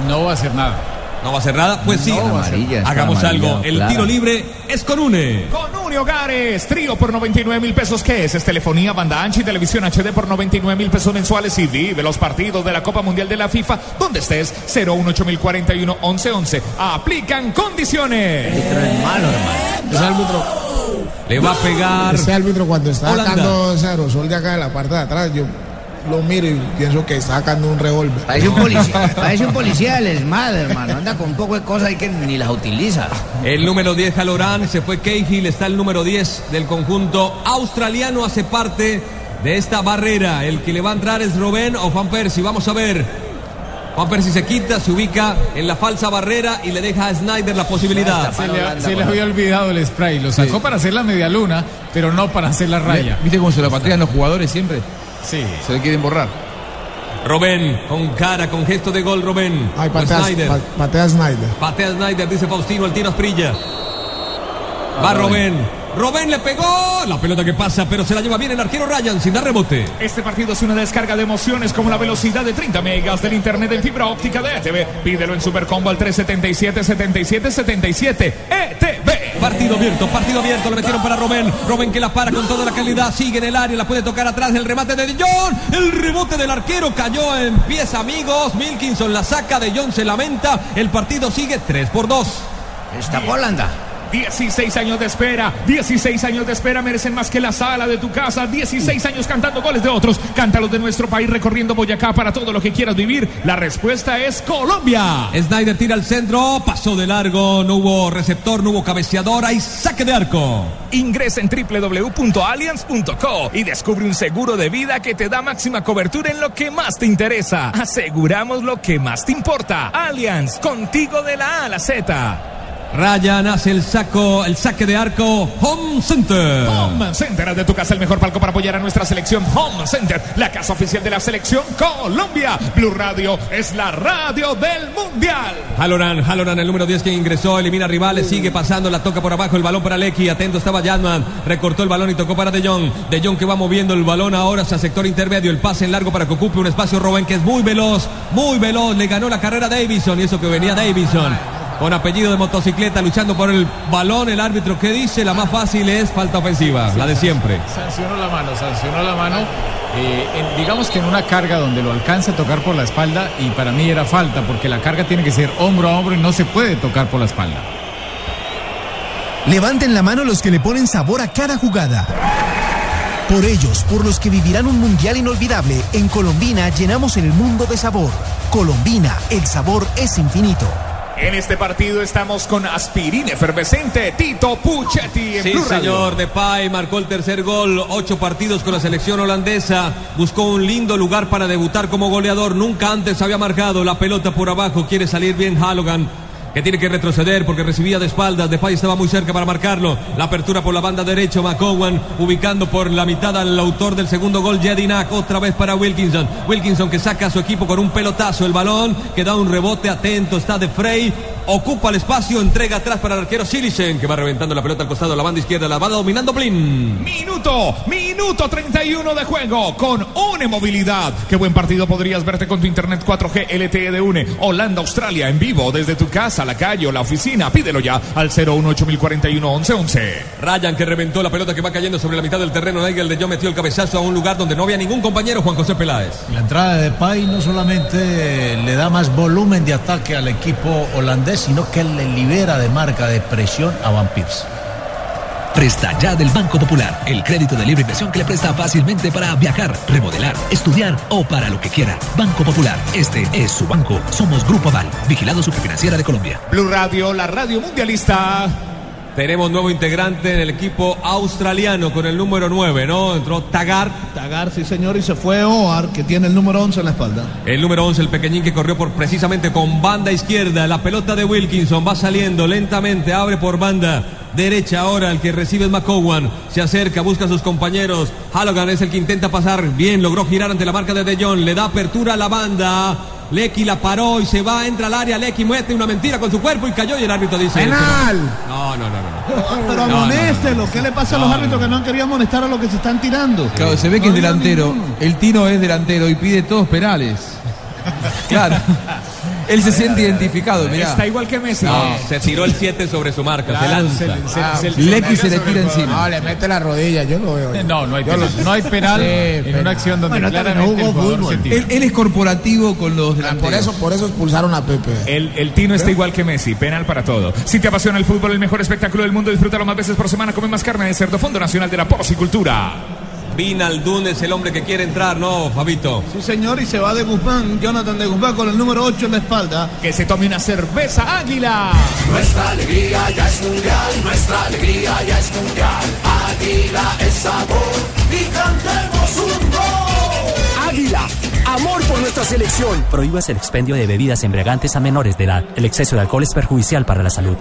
No va a hacer nada. ¿No va a hacer nada? Pues sí. No. Hagamos Amarilla, algo. El tiro libre es con UNE. Con Hogares, trío por 99 mil pesos. ¿Qué es? Es telefonía, banda ancha y televisión HD por 99 mil pesos mensuales. Y vive los partidos de la Copa Mundial de la FIFA donde estés. 018041 1111. Aplican condiciones. Ese árbitro, Le va a pegar. ese árbitro cuando está Holanda. sacando ese aerosol de acá de la parte de atrás, yo lo miro y pienso que está sacando un revólver. Parece un policía, parece un policía del ESMAD, hermano. Anda con un poco de cosas ahí que ni las utiliza. El número 10 Jalorán, se fue Cahill, está el número 10 del conjunto australiano, hace parte de esta barrera. El que le va a entrar es Robén o Van Persie, vamos a ver. Van Persie se quita, se ubica en la falsa barrera y le deja a Snyder la posibilidad. Se le, se le había olvidado el spray. Lo sacó para hacer la media luna, pero no para hacer la raya. ¿Viste cómo se la patean los jugadores siempre? Sí. Se le quieren borrar. Robén, con cara, con gesto de gol, Robén. Ay, patea, Snyder. pa- patea Snyder. Patea Snyder, dice Faustino, el tiro Asprilla. Va Robén. Robén le pegó. La pelota que pasa, pero se la lleva bien el arquero Ryan sin dar rebote. Este partido es una descarga de emociones como la velocidad de 30 megas del internet en fibra óptica de ETV. Pídelo en Supercombo al 377-7777 ETV. Partido abierto, partido abierto, le metieron para Robén. Robén que la para con toda la calidad, sigue en el área, la puede tocar atrás. El remate de Jong, el rebote del arquero cayó en pies, amigos. Milkinson la saca, De Jong se lamenta. El partido sigue 3 por 2. Está Holanda. 16 años de espera, 16 años de espera merecen más que la sala de tu casa, 16 años cantando goles de otros, cántalos de nuestro país recorriendo Boyacá para todo lo que quieras vivir. La respuesta es Colombia. Snyder tira al centro, pasó de largo, no hubo receptor, no hubo cabeceador, hay saque de arco. Ingresa en www.allianz.co y descubre un seguro de vida que te da máxima cobertura en lo que más te interesa. Aseguramos lo que más te importa. Allianz, contigo de la A a la Z. Ryan hace el saco, el saque de arco. Home Center. Home Center, haz de tu casa el mejor palco para apoyar a nuestra selección. Home Center, la casa oficial de la selección Colombia. Blue Radio es la radio del mundial. Haloran, Haloran, el número 10 que ingresó, elimina rivales, sigue pasando, la toca por abajo, el balón para Lecky, atento estaba Yadman, recortó el balón y tocó para De Jong. De Jong que va moviendo el balón ahora hacia sector intermedio, el pase en largo para que ocupe un espacio Robben que es muy veloz, muy veloz, le ganó la carrera Davison y eso que venía Davison. Con apellido de motocicleta luchando por el balón, el árbitro que dice la más fácil es falta ofensiva, la de siempre. Sancionó la mano, sancionó la mano. eh, en- digamos que en una carga donde lo alcanza a tocar por la espalda y para mí era falta porque la carga tiene que ser hombro a hombro y no se puede tocar por la espalda. Levanten la mano los que le ponen sabor a cada jugada. Por ellos, por los que vivirán un mundial inolvidable, en Colombina llenamos el mundo de sabor. Colombina, el sabor es infinito. En este partido estamos con aspirina efervescente, Tito Puchetti en Sí, Blue Radio. señor, Depay marcó el tercer gol, ocho partidos con la selección holandesa, buscó un lindo lugar para debutar como goleador, nunca antes había marcado la pelota por abajo, quiere salir bien Halogan. Que tiene que retroceder porque recibía de espaldas. Depay estaba muy cerca para marcarlo. La apertura por la banda derecha. McCowan ubicando por la mitad al autor del segundo gol, Jedinak. Otra vez para Wilkinson. Wilkinson que saca a su equipo con un pelotazo. El balón que da un rebote atento. Está de Frey. Ocupa el espacio. Entrega atrás para el arquero Silicen que va reventando la pelota al costado de la banda izquierda. La va dominando Blin. Minuto, minuto 31 de juego con UNE Movilidad. Qué buen partido podrías verte con tu internet 4G LTE de UNE. Holanda, Australia en vivo desde tu casa, la calle o la oficina. Pídelo ya al 01841 1111. Ryan que reventó la pelota que va cayendo sobre la mitad del terreno. Nigel de Jong metió el cabezazo a un lugar donde no había ningún compañero. Juan José Peláez. La entrada de Depay no solamente le da más volumen de ataque al equipo holandés, sino que le libera de marca de presión a Van Persie. Presta ya del Banco Popular, el crédito de libre inversión que le presta fácilmente para viajar, remodelar, estudiar o para lo que quiera. Banco Popular, este es su banco. Somos Grupo Aval, vigilado superfinanciera de Colombia. Blue Radio, la radio mundialista. Tenemos nuevo integrante en el equipo australiano con el número 9, ¿no? Entró Tagar. Tagar, sí señor, y se fue Oar, que tiene el número 11 en la espalda. El número 11, el pequeñín que corrió por precisamente con banda izquierda. La pelota de Wilkinson va saliendo lentamente, abre por banda derecha ahora. El que recibe es McCowan. Se acerca, busca a sus compañeros. Halogan es el que intenta pasar. Bien, logró girar ante la marca de De Jong. Le da apertura a la banda. Lecky la paró y se va, entra al área. Lecky mete una mentira con su cuerpo y cayó. Y el árbitro dice: ¡Penal! No, no, no, no. Pero No, no, amonéstelo, ¿qué le pasa a los No, árbitros que no han querido amonestar a los que se están tirando? Claro, se ve que digan delantero. El Tino es delantero y pide todos penales. Claro. Él se siente identificado, mirá. Está igual que Messi. No, se tiró el 7 sobre su marca, se lanza. se- se- Ah, se- Lecky se le sobre tira encima. No, le mete la rodilla, yo lo veo. No, no hay penal. No hay penal Sí, en penal. una acción donde Bueno, claramente también el jugó jugador fútbol. se tira. Él, él es corporativo con los Ah, delanteros. Por eso, por eso expulsaron a Pepe. El, el Tino está igual que Messi, penal para todo. Si te apasiona el fútbol, el mejor espectáculo del mundo, disfrútalo más veces por semana. Come más carne de cerdo, Fondo Nacional de la Porcicultura. Vinaldún es el hombre que quiere entrar, ¿no, Fabito? Sí señor, y se va de Guzmán, Jonathan de Guzmán con el número 8 en la espalda. Que se tome una cerveza águila. Nuestra alegría ya es mundial, nuestra alegría ya es mundial. Águila es sabor y cantemos un gol. Águila, amor por nuestra selección. Prohíbas el expendio de bebidas embriagantes a menores de edad. El exceso de alcohol es perjudicial para la salud.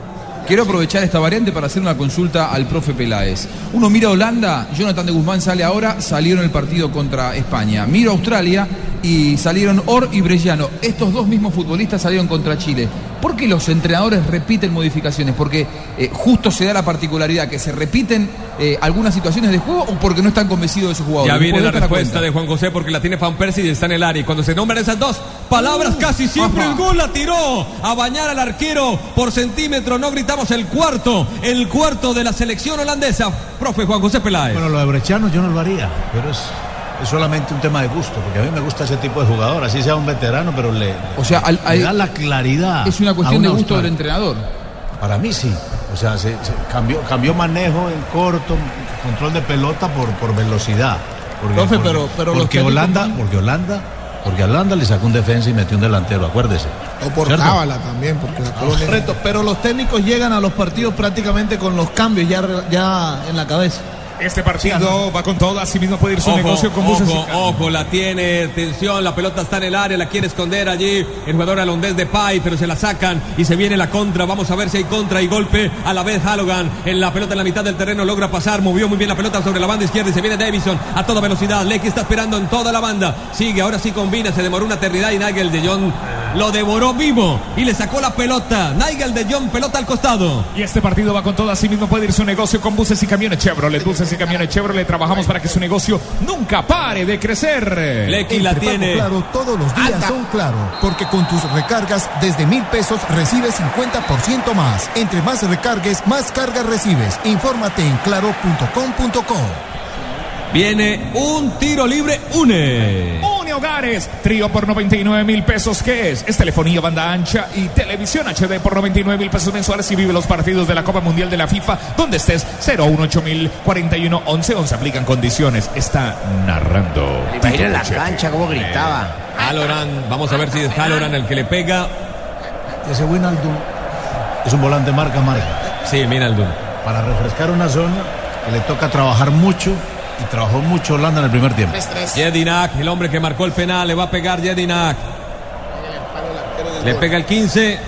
Quiero aprovechar esta variante para hacer una consulta al profe Peláez. Uno mira a Holanda, Jonathan de Guzmán sale ahora, salieron el partido contra España. Miro a Australia y salieron Or y Brellano. Estos dos mismos futbolistas salieron contra Chile. ¿Por qué los entrenadores repiten modificaciones? ¿Porque eh, justo se da la particularidad que se repiten eh, algunas situaciones de juego o porque no están convencidos de sus jugadores? Ya viene ¿Puedo la respuesta de Juan José porque la tiene Fan Persie y está en el área. Y cuando se nombran esas dos palabras, casi siempre el gol la tiró a bañar al arquero por centímetro. No gritamos el cuarto, el cuarto de la selección holandesa. Profe Juan José Peláez. Bueno, lo de Brechano yo no lo haría, pero es, es solamente un tema de gusto, porque a mí me gusta ese tipo de jugador, así sea un veterano, pero le, O sea, al- le da la claridad. Es una a cuestión de gusto del entrenador. Para mí sí. O sea, se, se cambió, cambió manejo en corto, control de pelota por, por velocidad. Porque, Profe, porque- pero- pero los porque Holanda, porque Holanda, porque Holanda le sacó un defensa y metió un delantero, acuérdese. O por ¿Cierto? cábala también, porque la Colonia. Correcto, pero los técnicos llegan a los partidos prácticamente con los cambios ya, ya en la cabeza. Este partido va con todo, así mismo puede ir su Ojo, negocio con buses ojo, ojo, la tiene, tensión, la pelota está en el área, la quiere esconder allí el jugador alondés de Pai, pero se la sacan y se viene la contra, vamos a ver si hay contra y golpe, a la vez Halogan en la pelota en la mitad del terreno logra pasar, movió muy bien la pelota sobre la banda izquierda y se viene Davison a toda velocidad, Lecky está esperando en toda la banda, sigue, ahora sí combina, se demoró una eternidad y Nigel de Jong lo devoró vivo y le sacó la pelota, Nigel de Jong, pelota al costado. Y este partido va con todo, así mismo puede ir su negocio con buses y camiones Chevrolet. Buses y camiones Chevrolet, trabajamos para que su negocio nunca pare de crecer. Lecky la tiene. Claro, todos los días son claro, porque con tus recargas desde mil pesos recibes 50% más. Entre más recargues, más cargas recibes. Infórmate en claro.com.co. Viene un tiro libre, une. Hogares, trío por 99 mil pesos, ¿qué es? Es telefonía, banda ancha y televisión HD por 99 mil pesos mensuales y vive los partidos de la Copa Mundial de la FIFA donde estés 018 mil 41 11 11 aplican condiciones. Está narrando. Imagina la cancha como gritaba. Haloran, vamos a ver si es Haloran el que le pega. Ese Winaldum es un volante marca marca. Sí, Minaldum. Para refrescar una zona que le toca trabajar mucho y trabajó mucho Holanda en el primer tiempo. Jedinak, el hombre que marcó el penal, le va a pegar Jedinak. Le pega el 15.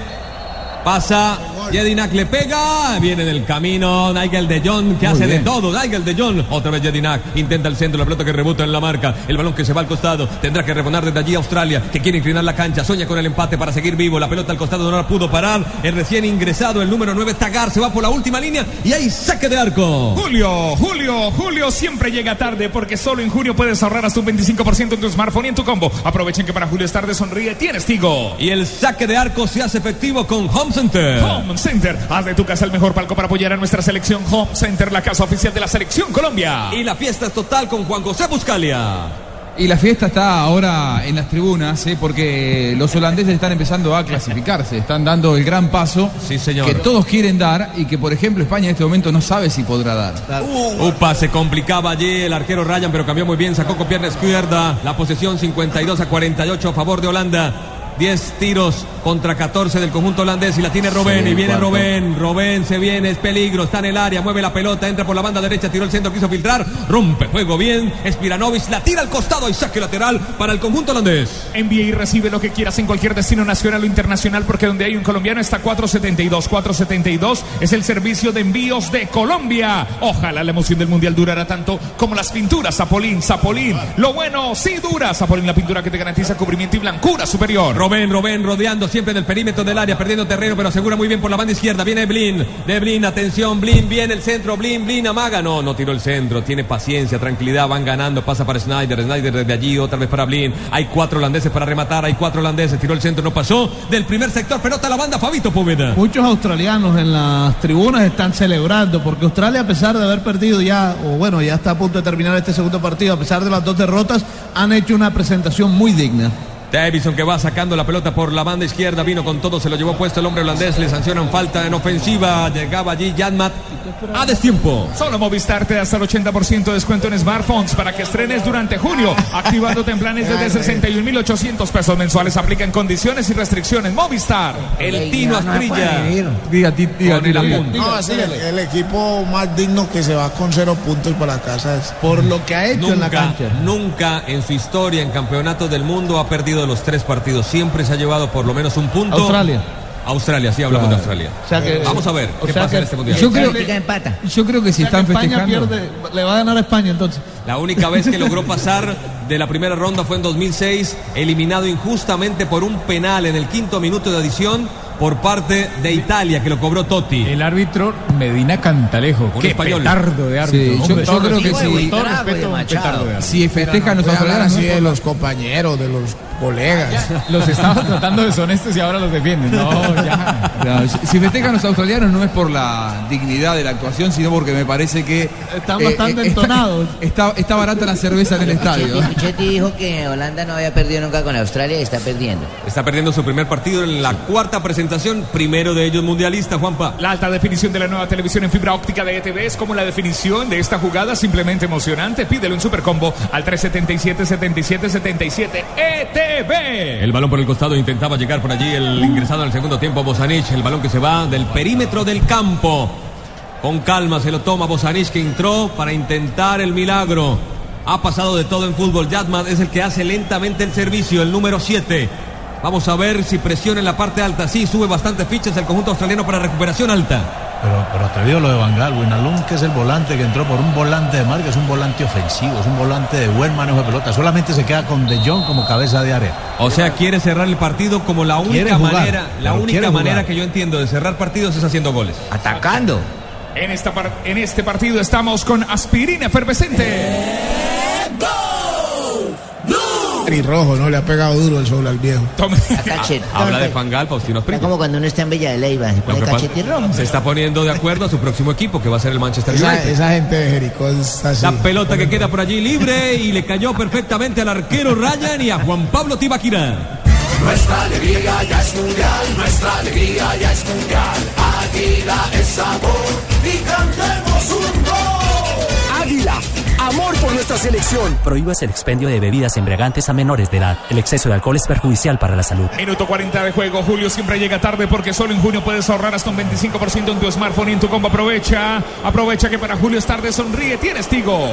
Pasa. Jedinak le pega. Viene del camino. Nigel de Jong que Muy hace bien. de todo. Nigel de Jong. Otra vez Jedinak. Intenta el centro. La pelota que rebota en la marca. El balón que se va al costado. Tendrá que rebonar desde allí Australia. Que quiere inclinar la cancha. Sueña con el empate para seguir vivo. La pelota al costado no la pudo parar. El recién ingresado, el número 9, Tagar. Se va por la última línea. Y hay saque de arco. Julio, Julio, Julio siempre llega tarde porque solo en junio puedes ahorrar hasta un 25% en tu smartphone y en tu combo. Aprovechen que para Julio es tarde, sonríe, tienes Tigo. Y el saque de arco se hace efectivo con Home Center. Home Center, haz de tu casa el mejor palco para apoyar a nuestra selección Home Center, la casa oficial de la selección Colombia. Y la fiesta es total con Juan José Buscalia. Y la fiesta está ahora en las tribunas, ¿eh? porque los holandeses están empezando a clasificarse, están dando el gran paso señor. que todos quieren dar y que, por ejemplo, España en este momento no sabe si podrá dar. Upa, se complicaba allí el arquero Ryan, pero cambió muy bien, sacó con pierna izquierda. La posesión 52 a 48 a favor de Holanda. 10 tiros contra 14 del conjunto holandés y la tiene Robén Sí, y viene cuarto. Robén, Robén se viene, es peligro, está en el área, mueve la pelota, entra por la banda derecha, tiró el centro, quiso filtrar, rompe juego bien, Spiranovic la tira al costado y saque lateral para el conjunto holandés. Envía y recibe lo que quieras en cualquier destino nacional o internacional porque donde hay un colombiano está 472. 472 es el servicio de envíos de Colombia. Ojalá la emoción del mundial durara tanto como las pinturas Zapolín, Zapolín. Lo bueno sí dura. Zapolín la pintura que te garantiza cubrimiento y blancura superior. Robén, Robén rodeando siempre del perímetro del área, perdiendo terreno, pero asegura muy bien por la banda izquierda. Viene Blin, de Blin, atención, Blin, viene el centro, Blin, Blin, amaga. No, no tiró el centro, tiene paciencia, tranquilidad, van ganando, pasa para Snyder, Snyder desde allí, otra vez para Blin. Hay cuatro holandeses para rematar, hay cuatro holandeses, tiró el centro, no pasó. Del primer sector, pelota la banda, Fabito Poveda. Muchos australianos en las tribunas están celebrando porque Australia, a pesar de haber perdido ya, o bueno, ya está a punto de terminar este segundo partido, a pesar de las dos derrotas, han hecho una presentación muy digna. Davison que va sacando la pelota por la banda izquierda, vino con todo, se lo llevó puesto el hombre holandés, le sancionan falta en ofensiva, llegaba allí Janmat a destiempo. Solo Movistar te da hasta el 80% de descuento en smartphones para que estrenes durante junio, activándote en planes desde 61.800 pesos mensuales. Aplican condiciones y restricciones. Movistar. El Tino ir. Diga, ti- diga. No, el, equipo más digno que se va con cero puntos para casa. Es Por lo que ha hecho en la cancha. nunca en su historia en campeonatos del mundo ha perdido los tres partidos. Siempre se ha llevado por lo menos un punto. Australia. Australia, sí, hablamos Claro. de Australia. O sea que- Vamos a ver o qué sea pasa que- en este mundial. Yo creo, Bélgica empata. yo creo que si O sea que están España festejando. pierde, le va a ganar a España entonces. La única vez que logró pasar de la primera ronda fue en 2006, eliminado injustamente por un penal en el quinto minuto de adición por parte de Italia, que lo cobró Totti. El árbitro Medina Cantalejo. Un Qué español. petardo de árbitro. Sí, yo- creo que sí. Todo respeto, un Machado. petardo de árbitro. Si festejan los de los compañeros, de los colegas. Los estaba tratando deshonestos y ahora los defienden. No, ya. Si- si festejan los australianos no es por la dignidad de la actuación, sino porque me parece que... Están eh, bastante eh, entonados. Está, está barata la cerveza en el estadio. Michetti dijo que Holanda no había perdido nunca con Australia y está perdiendo. Está perdiendo su primer partido en la cuarta presentación, primero de ellos mundialista, Juanpa. La alta definición de la nueva televisión en fibra óptica de ETV es como la definición de esta jugada simplemente emocionante. Pídelo en Supercombo al 377-7777 ETV. El balón por el costado intentaba llegar por allí el ingresado en el segundo tiempo Bozanich, el balón que se va del perímetro del campo. Con calma se lo toma Bozanich que entró para intentar el milagro. Ha pasado de todo en fútbol. Yatman es el que hace lentamente el servicio, el número 7. Vamos a ver si presiona en la parte alta. Sí, sube bastantes fichas el conjunto australiano para recuperación alta. Pero, pero atrevido lo de Bangal, Winalum, que es el volante que entró por un volante de marca, es un volante ofensivo, es un volante de buen manejo de pelota. Solamente se queda con De Jong como cabeza de área. O sea, quiere cerrar el partido como la única jugar, manera, la única manera que yo entiendo de cerrar partidos es haciendo goles. Atacando. En, esta par- en este partido estamos con aspirina efervescente. Y rojo, ¿no? Le ha pegado duro el sol al viejo. Cachete. Habla de Fangal, Faustino Asprilla. como cuando uno está en Bella de Leyva, se pone que pasa- cachete rojo. se está poniendo de acuerdo a su próximo equipo, que va a ser el Manchester Esa, United. esa gente de Jericó es así. La pelota que queda por allí libre y le cayó perfectamente al arquero Ryan y a Juan Pablo Tibaquira. Nuestra alegría ya es mundial, nuestra alegría ya es mundial. Águila es sabor y cantemos un gol. Águila, amor por nuestra selección. Prohíbas el expendio de bebidas embriagantes a menores de edad. El exceso de alcohol es perjudicial para la salud. Minuto 40 de juego. Julio siempre llega tarde porque solo en junio puedes ahorrar hasta un 25% en tu smartphone y en tu combo. Aprovecha. Aprovecha que para Julio es tarde. Sonríe. Tienes Tigo.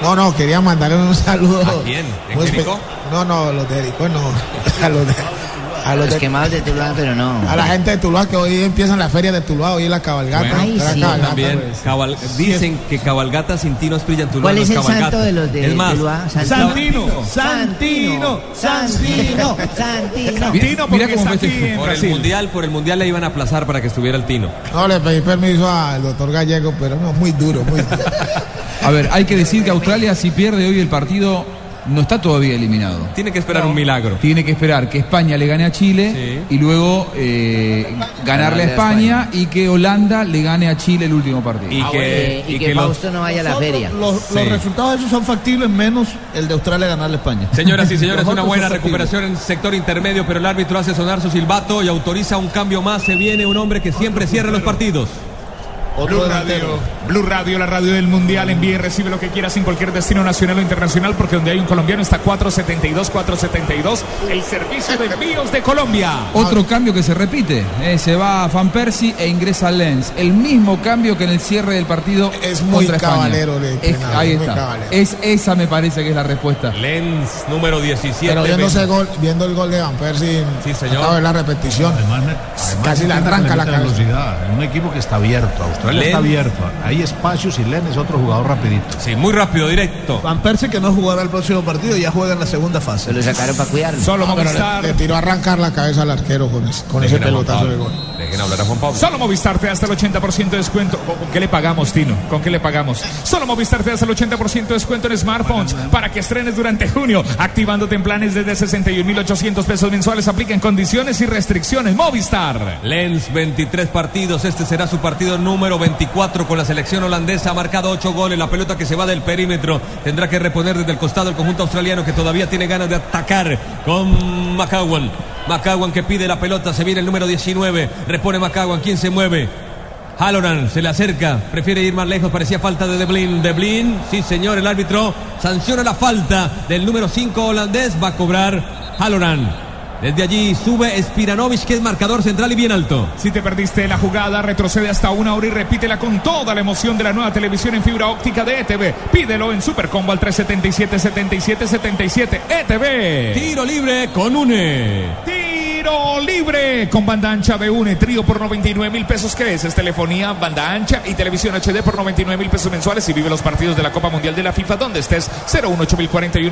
No, no, quería mandarle un saludo. ¿A quién? ¿En? No, no, los de Jericó no. A los de, a los Los de- quemados de Tuluá, pero no. a la gente de Tuluá que hoy empiezan la feria de Tuluá, hoy es la cabalgata. Bueno, Ay, sí. cabalgata, También pues. cabal- dicen que cabalgata sin Tino en Tuluá ¿Cuál es el cabalgata. santo de los de Es más, Tuluá? Santino. Santino. Santino. Santino. Tino, mira porque cómo este- por el mundial, por el mundial le iban a aplazar para que estuviera el Tino. No, le pedí permiso al doctor Gallego, pero no, muy duro, muy duro. A ver, hay que decir que Australia si pierde hoy el partido no está todavía eliminado. Tiene que esperar un milagro. Tiene que esperar que España le gane a Chile Sí. y luego eh, ganarle a España y que Holanda le gane a Chile el último partido. Y Ah, que, y y que que los- Fausto no vaya a la feria. Los, los Sí. resultados de esos son factibles menos el de Australia ganarle a España. Señoras y señores, una buena recuperación en sector intermedio, pero el árbitro hace sonar su silbato y autoriza un cambio más. Se viene un hombre que siempre cierra los partidos. Otro Blue delantero. Radio, Blue Radio, la radio del Mundial. Envíe y recibe lo que quiera sin cualquier destino nacional o internacional, porque donde hay un colombiano está 472, 472, el servicio de envíos de Colombia. Otro cambio que se repite, eh, se va a Van Persie e ingresa Lens. El mismo cambio que en el cierre del partido Es muy contra España. cabalero Es- entrenador, ahí muy está. cabalero. Es, esa me parece que es la respuesta. Lens número 17. Pero viendo, ese gol, viendo el gol de Van Persie, Sí, señor. acabo de la repetición. Además, además Casi le arranca la cabeza. velocidad. Un equipo que está abierto. Australia Len- está abierto. Hay espacios y Len es otro jugador rapidito. Sí, muy rápido, directo. Van Persie que no jugará el próximo partido ya juega en la segunda Se fase. lo sacaron para cuidarlo. Solo pero Movistar. le, le tiró a arrancar la cabeza al arquero con ese, con ese pelotazo de gol. Dejen hablar a Juan Pablo. Solo Movistar te da hasta el 80% de descuento. ¿Con con qué le pagamos, Tino? ¿Con qué le pagamos? Solo Movistar te da hasta el 80% de descuento en smartphones para que estrenes durante junio, activándote en planes desde 61.800 pesos mensuales. Apliquen condiciones y restricciones. Movistar. Lens, 23 partidos. Este será su partido número 24 con la selección holandesa. Ha marcado 8 goles. La pelota que se va del perímetro tendrá que reponer desde el costado el conjunto australiano que todavía tiene ganas de atacar con McCowan. McCowan que pide la pelota. Se viene el número 19. Repone McCowan. ¿Quién se mueve? Halloran se le acerca, prefiere ir más lejos, parecía falta de Deblin. Deblin, sí señor, el árbitro sanciona la falta del número 5 holandés, va a cobrar Halloran. Desde allí sube Spiranovic, que es marcador central y bien alto. Si te perdiste la jugada, retrocede hasta una hora y repítela con toda la emoción de la nueva televisión en fibra óptica de ETV. Pídelo en Supercombo al 377-7777 ETV. Tiro libre con UNE. Tiro libre con banda ancha de UNE, trío por 99 mil pesos. ¿Qué es? Es telefonía, banda ancha y televisión HD por 99 mil pesos mensuales y vive los partidos de la Copa Mundial de la FIFA donde estés. 018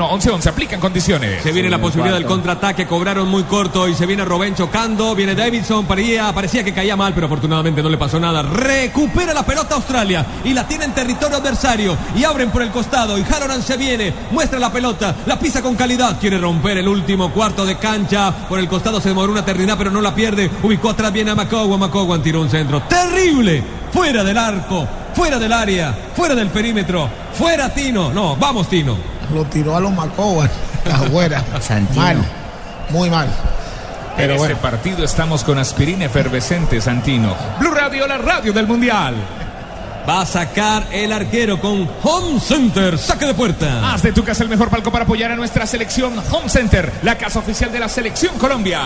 11 11 Aplican condiciones. Se viene la posibilidad del contraataque, cobraron muy corto y se viene Robén chocando, viene Davidson, parecía, parecía que caía mal, pero afortunadamente no le pasó nada. Recupera la pelota Australia y la tiene en territorio adversario y abren por el costado y Halloran se viene, muestra la pelota, la pisa con calidad, quiere romper el último cuarto de cancha, por el costado se demoró una eternidad pero no la pierde, ubicó atrás viene a McCowan, McCowan tiró un centro terrible, fuera del arco, fuera del área, fuera del perímetro, fuera Tino, no, vamos Tino. Lo tiró a los Macoban, afuera. mal, muy mal. Pero en bueno. este partido estamos con aspirina efervescente, Santino. Blue Radio, la radio del Mundial. Va a sacar el arquero con Home Center, saque de puerta. Haz de tu casa el mejor palco para apoyar a nuestra selección Home Center, la casa oficial de la selección Colombia.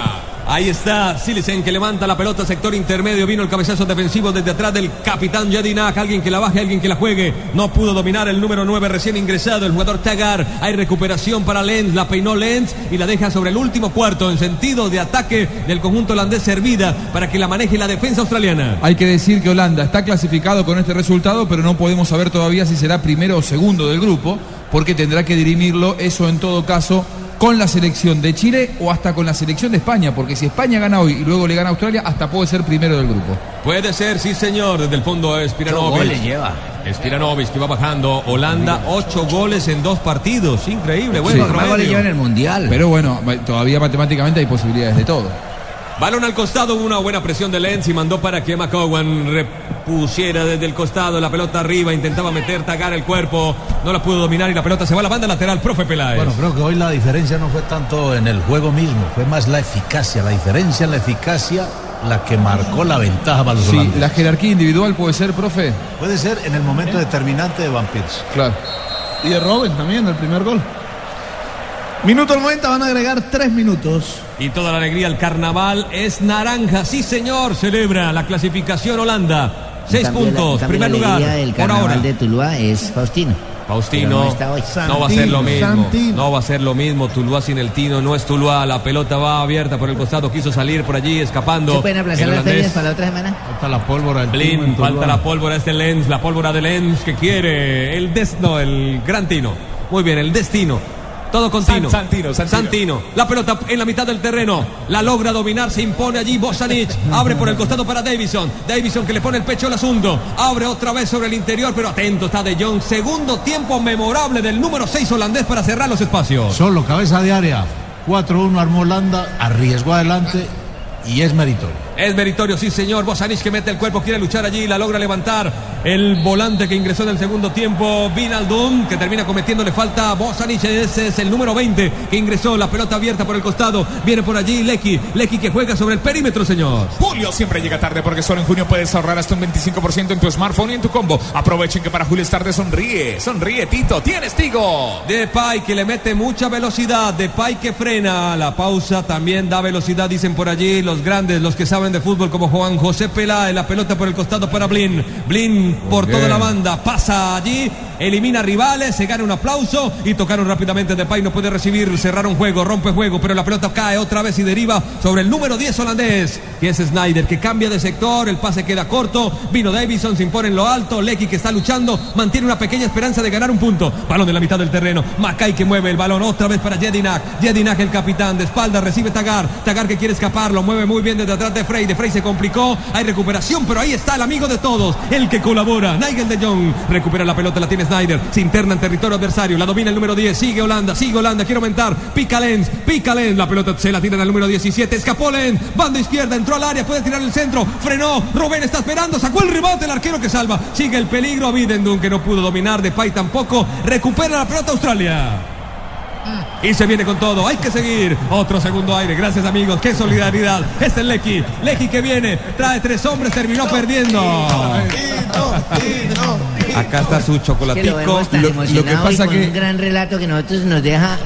Ahí está Silicen que levanta la pelota, sector intermedio. Vino el cabezazo defensivo desde atrás del capitán Yadinak. Alguien que la baje, alguien que la juegue. No pudo dominar el número 9 recién ingresado, el jugador Tagar. Hay recuperación para Lenz. La peinó Lenz y la deja sobre el último cuarto en sentido de ataque del conjunto holandés servida para que la maneje la defensa australiana. Hay que decir que Holanda está clasificado con este resultado, pero no podemos saber todavía si será primero o segundo del grupo, porque tendrá que dirimirlo eso en todo caso con la selección de Chile o hasta con la selección de España, porque si España gana hoy y luego le gana a Australia, hasta puede ser primero del grupo. Puede ser, sí señor, desde el fondo es Spiranovic. goles lleva. Spiranovic que va bajando. Holanda, ocho goles en dos partidos. Increíble, Sí. bueno. Más goles lleva en el Mundial. Pero bueno, todavía matemáticamente hay posibilidades de todo. Balón al costado, una buena presión de Lenz y mandó para que McCowan repusiera desde el costado la pelota arriba, intentaba meter, tagar el cuerpo, no la pudo dominar y la pelota se va a la banda lateral, profe Peláez. Bueno, creo que hoy la diferencia no fue tanto en el juego mismo, fue más la eficacia. La diferencia en la eficacia la que marcó la ventaja para los Sí, holandeses. la jerarquía individual puede ser, profe. Puede ser en el momento determinante de Van. Claro. Y de Robin también, el primer gol. Minuto 90, van a agregar tres minutos. Y toda la alegría, el carnaval es naranja, sí señor, celebra la clasificación Holanda. Seis cambio, la- puntos, cambio, primer la lugar, alegría del por carnaval ahora. de Tuluá es Faustino. Faustino, no está hoy. no va a ser lo mismo. Santino. No va a ser lo mismo. Tuluá sin el Tino no es Tuluá. La pelota va abierta por el costado. Quiso salir por allí escapando. ¿Se pueden aplazar El las holandés. ferias para la otra semana? Falta la pólvora. Blin, falta la pólvora este Lenz, la pólvora de Lenz que quiere el des, no, el gran Tino. Muy bien, el destino. Todo con San- Tino. Santino, Santino. Santino. La pelota en la mitad del terreno. La logra dominar, se impone allí Bosanic. Abre por el costado para Davison. Davison que le pone el pecho al asunto. Abre otra vez sobre el interior, pero atento está De Jong. Segundo tiempo memorable del número 6 holandés para cerrar los espacios. Solo cabeza de área. 4-1 armó Holanda, arriesgó adelante y es meritorio. Es meritorio, sí señor. Bosanic que mete el cuerpo, quiere luchar allí, la logra levantar. El volante que ingresó en el segundo tiempo, Vinaldum, que termina cometiéndole falta a Bosanic. Ese es el número 20 que ingresó. La pelota abierta por el costado. Viene por allí Lecky. Lecky que juega sobre el perímetro, señor. Julio siempre llega tarde porque solo en junio puedes ahorrar hasta un 25% en tu smartphone y en tu combo. Aprovechen que para Julio es tarde sonríe. Sonríe, Tito. Tienes Tigo. Depay que le mete mucha velocidad, Depay que frena, la pausa también da velocidad, dicen por allí los grandes, los que saben de fútbol como Juan José Peláez, la pelota por el costado para Blin, Blin por bien. toda la banda, pasa allí, elimina rivales, se gana un aplauso y tocaron rápidamente. Depay, no puede recibir, cerrar un juego, rompe juego, pero la pelota cae otra vez y deriva sobre el número 10 holandés, que es Snyder, que cambia de sector, el pase queda corto, vino Davison, se impone en lo alto, Lecky que está luchando, mantiene una pequeña esperanza de ganar un punto, balón de la mitad del terreno, Macay que mueve el balón otra vez para Jedinak, Jedinak el capitán, de espalda recibe Tagar, Tagar que quiere escapar, lo mueve muy bien desde atrás de Frey, de Frey se complicó, hay recuperación, pero ahí está el amigo de todos, el que colabora, Nigel de Jong, recupera la pelota, la tiene Snyder, se interna en territorio adversario, la domina el número 10, sigue Holanda, sigue Holanda, quiere aumentar, pica Lenz, pica Lenz, la pelota se la tiran al número 17, escapó Lenz, banda izquierda, entró al área, puede tirar el centro, frenó, Rubén está esperando, sacó el rebote, el arquero que salva, sigue el peligro, Bidendun que no pudo dominar, Depay tampoco, recupera la pelota Australia. Y se viene con todo, hay que seguir. Otro segundo aire, gracias amigos, qué solidaridad. Este es Lecky, Lecky que viene, trae tres hombres, terminó perdiendo. Acá está su Que lo chocolatico. vemos tan Lo- lo que pasa y con que- un gran relato que nosotros nos deja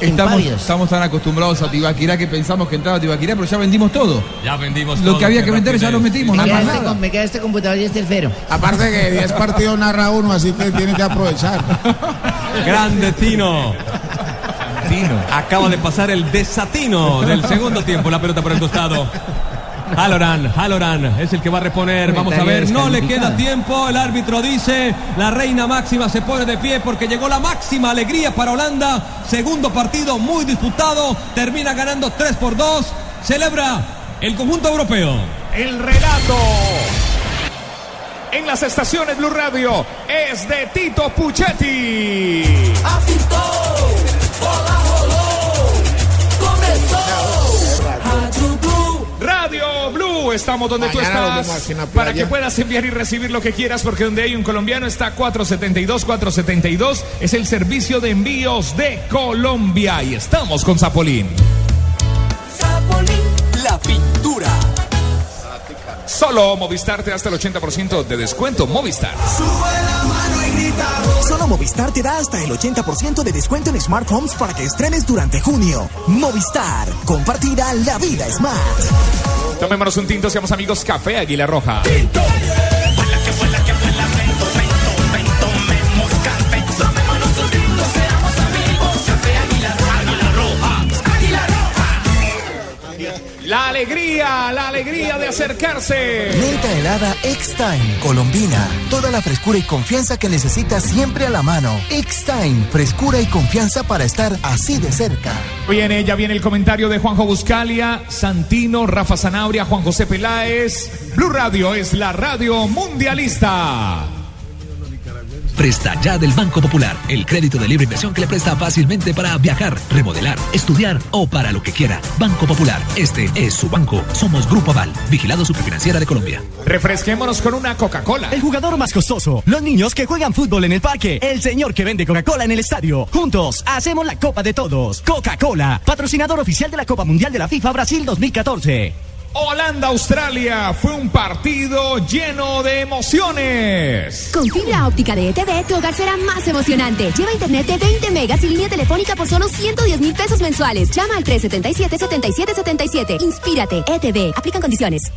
Estamos, estamos tan acostumbrados a Tibaquirá que pensamos que entraba Tibaquirá, pero ya vendimos todo. Ya vendimos Lo todo, que había que vender ya lo metimos, me, nada queda más este, nada. me queda este computador y este elfero. Aparte que 10 partidos narra uno, así que tiene que aprovechar. Grande Tino. Desatino. Acaba de pasar el desatino del segundo tiempo. La pelota por el costado. Haloran, Haloran es el que va a reponer. Vamos a ver, no le queda tiempo. El árbitro dice, la reina máxima se pone de pie porque llegó la máxima alegría para Holanda. Segundo partido muy disputado. Termina ganando 3 por 2. Celebra el conjunto europeo. El relato en las estaciones Blue Radio es de Tito Puchetti. Radio Estamos donde tú Mañana estás la para que puedas enviar y recibir lo que quieras porque donde hay un colombiano está 472 472 es el servicio de envíos de Colombia y estamos con Zapolín. La pintura. Solo Movistar te da hasta el 80% de descuento Movistar. Solo Movistar te da hasta el 80% de descuento en Smart Homes para que estrenes durante junio. Movistar, compartida la vida smart. Tomémonos un tinto, seamos amigos Café Águila Roja. Alegría, la alegría de acercarse. Menta helada X-Time, Colombina. Toda la frescura y confianza que necesitas siempre a la mano. X-Time, frescura y confianza para estar así de cerca. Viene, ya viene el comentario de Juanjo Buscalia, Santino, Rafa Zanabria, Juan José Peláez. Blue Radio es la radio mundialista. Presta ya del Banco Popular, el crédito de libre inversión que le presta fácilmente para viajar, remodelar, estudiar o para lo que quiera. Banco Popular, este es su banco. Somos Grupo Aval, vigilado superfinanciera de Colombia. Refresquémonos con una Coca-Cola. El jugador más costoso, los niños que juegan fútbol en el parque, el señor que vende Coca-Cola en el estadio. Juntos hacemos la Copa de Todos. Coca-Cola, patrocinador oficial de la Copa Mundial de la FIFA Brasil 2014. Holanda-Australia fue un partido lleno de emociones. Con fibra óptica de ETV, tu hogar será más emocionante. Lleva internet de 20 megas y línea telefónica por solo 110 mil pesos mensuales. Llama al 377-7777. Inspírate. ETV. Aplican condiciones.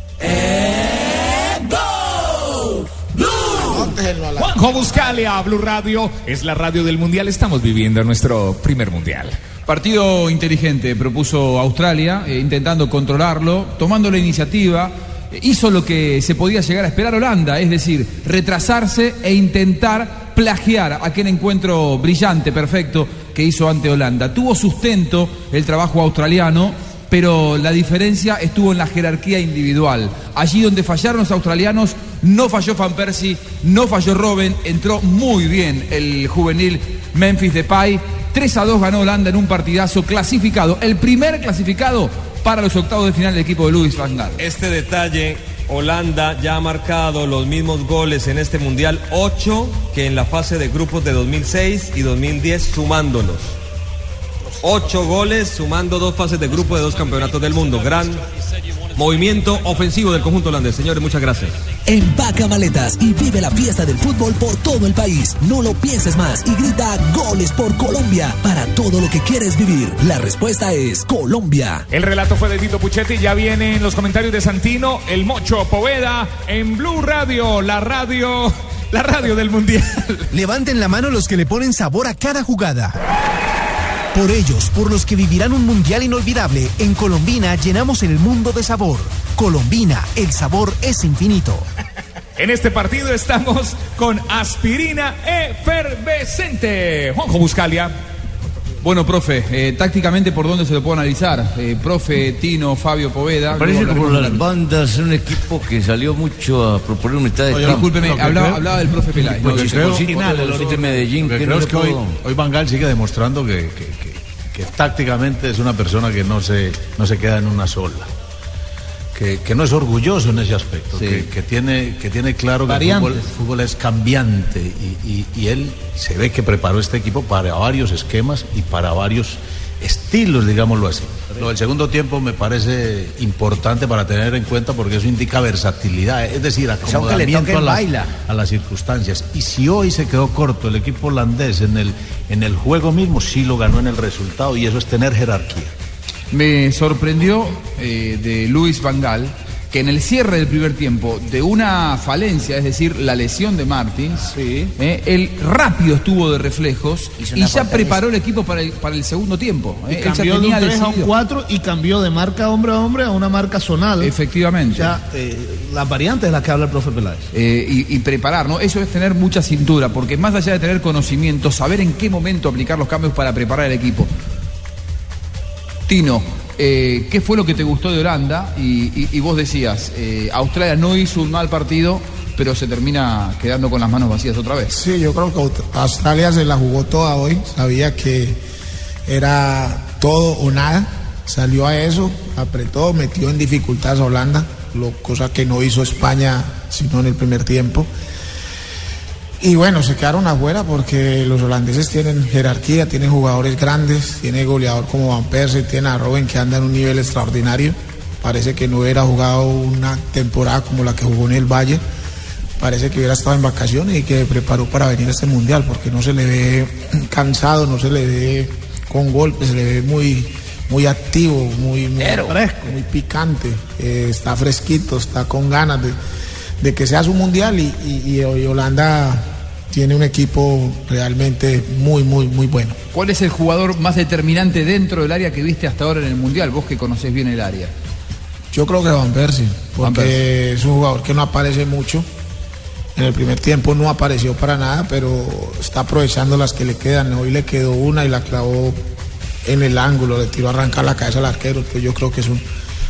Juanjo Buscalia, Blue Radio es la radio del mundial. Estamos viviendo nuestro primer mundial. Partido inteligente propuso Australia, eh, intentando controlarlo, tomando la iniciativa. eh, hizo lo que se podía llegar a esperar Holanda, es decir, retrasarse e intentar plagiar aquel encuentro brillante, perfecto que hizo ante Holanda. Tuvo sustento el trabajo australiano, pero la diferencia estuvo en la jerarquía individual. Allí donde fallaron los australianos, no falló Van Persie, no falló Robben, entró muy bien el juvenil Memphis Depay. 3 a 2 ganó Holanda en un partidazo clasificado, el primer clasificado para los octavos de final del equipo de Luis Van Gaal. Este detalle, Holanda ya ha marcado los mismos goles en este Mundial, 8 que en la fase de grupos de 2006 y 2010 sumándolos. 8 goles sumando dos fases de grupo de dos campeonatos del mundo. Gran movimiento ofensivo del conjunto holandés. Señores, muchas gracias. Empaca maletas y vive la fiesta del fútbol por todo el país. No lo pienses más y grita goles por Colombia para todo lo que quieres vivir. La respuesta es Colombia. El relato fue de Tito Puchetti, ya vienen los comentarios de Santino, el Mocho Poveda en Blue Radio, la radio, la radio del mundial. Levanten la mano los que le ponen sabor a cada jugada. Por ellos, por los que vivirán un mundial inolvidable, en Colombina llenamos el mundo de sabor. Colombina, el sabor es infinito. En este partido estamos con aspirina efervescente. Juanjo Buscalia. Bueno, profe, eh, tácticamente por dónde se lo puedo analizar. Eh, profe, Tino, Fabio Poveda. Me parece hablaremos las bandas, un equipo que salió mucho a proponer mitad de Oye, campo. discúlpeme, hablaba, del profe. Lo ¿no? que creo- de Medellín, que que creo no es le que hoy, puedo- hoy Van Gaal sigue demostrando que, que- que- que tácticamente es una persona que no se, no se queda en una sola. Que, que no es orgulloso en ese aspecto, que, que tiene, que tiene claro que el fútbol, el fútbol es cambiante y, y- y él se ve que preparó este equipo para varios esquemas y para varios estilos, digámoslo así. Lo del segundo tiempo me parece importante para tener en cuenta porque eso indica versatilidad, es decir, acomodamiento a las, a las circunstancias. Y si hoy se quedó corto el equipo holandés en el, en el juego mismo, sí lo ganó en el resultado y eso es tener jerarquía. Me sorprendió eh, de Luis Van Gaal que en el cierre del primer tiempo de una falencia, es decir, la lesión de Martins, eh, él rápido estuvo de reflejos y ya fortaleza. preparó el equipo para el, para el segundo tiempo. Y eh. Cambió de un tenía 3 a un decidido. 4 y cambió de marca hombre a hombre a una marca zonal. Efectivamente. Ya, eh, las variantes de las que habla el profe Peláez. Eh, y, y preparar, ¿no? Eso es tener mucha cintura, porque más allá de tener conocimiento, saber en qué momento aplicar los cambios para preparar el equipo. Tino, eh, ¿qué fue lo que te gustó de Holanda? Y, vos decías, eh, Australia no hizo un mal partido, pero se termina quedando con las manos vacías otra vez. Sí, yo creo que Aust- Australia se la jugó toda hoy. Sabía que era todo o nada. Salió a eso, apretó, metió en dificultades a Holanda, lo, cosa que no hizo España sino en el primer tiempo. Y bueno, se quedaron afuera porque los holandeses tienen jerarquía, tienen jugadores grandes, tiene goleador como Van Persie, tiene a Robben que anda en un nivel extraordinario. Parece que no hubiera jugado una temporada como la que jugó en el Valle. Parece que hubiera estado en vacaciones y que preparó para venir a este mundial porque no se le ve cansado, no se le ve con golpes, se le ve muy, muy activo, muy, muy fresco, muy picante. Eh, está fresquito, está con ganas de, de que sea su mundial y, y- y hoy Holanda tiene un equipo realmente muy, muy, muy bueno. ¿Cuál es el jugador más determinante dentro del área que viste hasta ahora en el Mundial? Vos que conocés bien el área. Yo creo que Van Persie, Van porque Persie. es un jugador que no aparece mucho. En el primer tiempo no apareció para nada, pero está aprovechando las que le quedan. Hoy le quedó una y la clavó en el ángulo, le tiró a arrancar la cabeza al arquero. Entonces yo creo que es un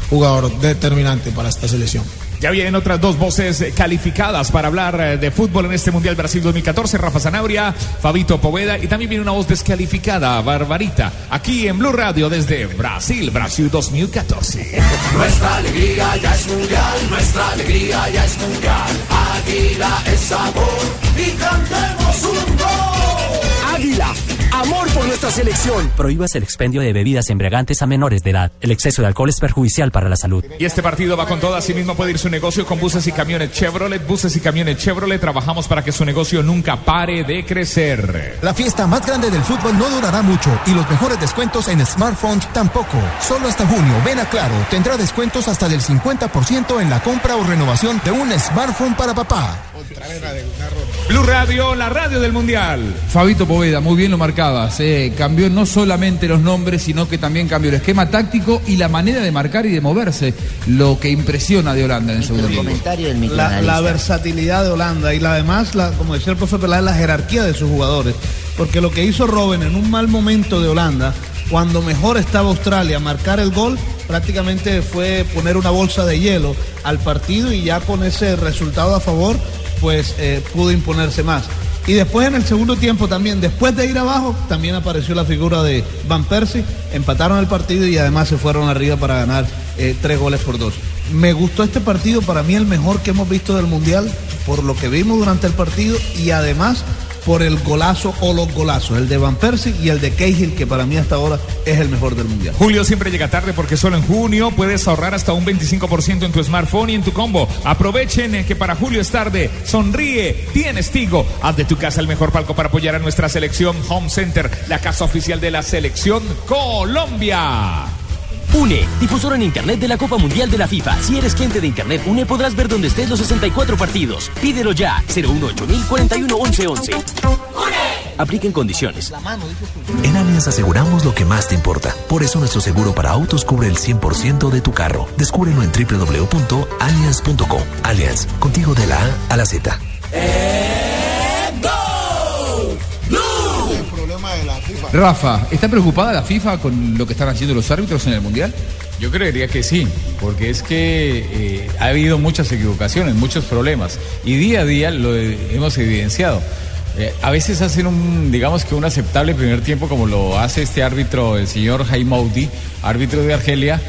jugador determinante para esta selección. Ya vienen otras dos voces calificadas para hablar eh, de fútbol en este Mundial Brasil 2014, Rafa Zanabria, Fabito Poveda y también viene una voz descalificada, Barbarita, aquí en Blue Radio desde Brasil, Brasil 2014. Nuestra alegría ya es mundial, nuestra alegría ya es mundial. Águila es sabor y cantemos un gol. Águila, amor por nuestra selección. Prohíbas el expendio de bebidas embriagantes a menores de edad. El exceso de alcohol es perjudicial para la salud. Y este partido va con todo, asimismo puede ir su negocio con buses y camiones Chevrolet, buses y camiones Chevrolet, trabajamos para que su negocio nunca pare de crecer. La fiesta más grande del fútbol no durará mucho y los mejores descuentos en smartphones tampoco. Solo hasta junio, ven a Claro, tendrá descuentos hasta del 50% en la compra o renovación de un smartphone para papá. Blue Radio, la radio del Mundial. Fabito Poveda, muy bien lo marcabas. eh, cambió no solamente los nombres, sino que también cambió el esquema táctico y la manera de marcar y de moverse. Lo que impresiona de Holanda en el segundo tiempo. Comentario del La, versatilidad de Holanda y la, además, la, como decía el profe Peláez, la jerarquía de sus jugadores. Porque lo que hizo Robben en un mal momento de Holanda, cuando mejor estaba Australia, marcar el gol, prácticamente fue poner una bolsa de hielo al partido y ya con ese resultado a favor, pues eh, pudo imponerse más. Y después en el segundo tiempo también, después de ir abajo, también apareció la figura de Van Persie, empataron el partido y además se fueron arriba para ganar eh, tres goles por dos. Me gustó este partido, para mí el mejor que hemos visto del Mundial, por lo que vimos durante el partido y además por el golazo o los golazos, el de Van Persie y el de Cahill, que para mí hasta ahora es el mejor del Mundial. Julio siempre llega tarde porque solo en junio puedes ahorrar hasta un 25% en tu smartphone y en tu combo. Aprovechen eh, que para julio es tarde. Sonríe, tienes Tigo. Haz de tu casa el mejor palco para apoyar a nuestra selección Home Center, la casa oficial de la selección Colombia. UNE, difusor en Internet de la Copa Mundial de la FIFA. Si eres cliente de Internet UNE podrás ver donde estés los 64 partidos. Pídelo ya, 018 41 11 11. Apliquen condiciones. En Allianz aseguramos lo que más te importa. Por eso nuestro seguro para autos cubre el 100% de tu carro. Descúbrelo en www.allianz.com. Allianz, contigo de la A a la Z. Rafa, ¿está preocupada la FIFA con lo que están haciendo los árbitros en el Mundial? Yo creería que sí, porque es que eh, ha habido muchas equivocaciones, muchos problemas, y día a día lo hemos evidenciado. Eh, a veces hacen un, digamos que un aceptable primer tiempo, como lo hace este árbitro, el señor Jaimoudi, árbitro de Argelia.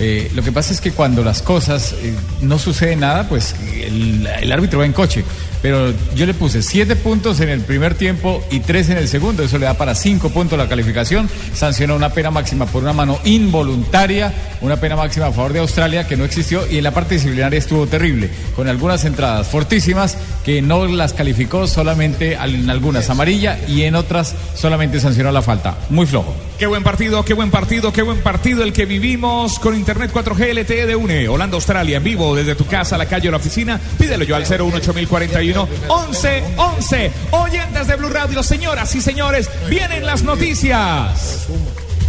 Eh, lo que pasa es que cuando las cosas no sucede nada, pues el, el árbitro va en coche. Pero yo le puse siete puntos en el primer tiempo y tres en el segundo. Eso le da para cinco puntos la calificación. Sancionó una pena máxima por una mano involuntaria, una pena máxima a favor de Australia que no existió y en la parte disciplinaria estuvo terrible, con algunas entradas fortísimas que no las calificó solamente en algunas amarilla y en otras solamente sancionó la falta. Muy flojo. Qué buen partido, qué buen partido, qué buen partido el que vivimos con Internet 4G LTE de UNE. Holanda, Australia, en vivo desde tu casa, la calle o la oficina. Pídelo yo al 018041 11 11. Oyentes de Blue Radio, señoras y señores, vienen las noticias.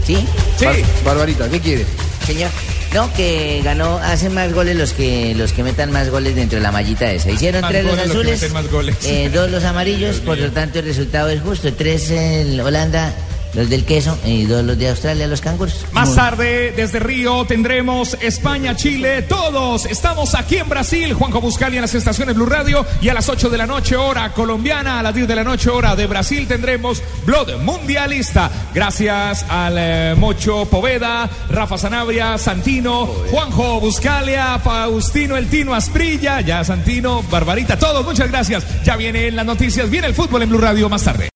¿Sí? Sí. Barbarita, ¿qué quiere? Señor. No, que ganó, hacen más goles los que los que metan más goles dentro de la mallita esa. Hicieron Más tres los goles los que azules, meten más goles. eh, dos los amarillos, por lo tanto el resultado es justo. Tres el Holanda, los del queso, y dos los de Australia, los canguros. Más tarde, desde Río, tendremos España, Chile, todos. Estamos aquí en Brasil, Juanjo Buscali en las estaciones Blue Radio. Y a las 8 de la noche, hora colombiana, a las 10 de la noche, hora de Brasil, tendremos Blood Mundialista. Gracias al eh, Mocho Poveda, Rafa Sanabria, Santino, Juanjo Buscalia, Faustino El Tino Asprilla, ya Santino, Barbarita, todos. Muchas gracias. Ya vienen las noticias, viene el fútbol en Blue Radio más tarde.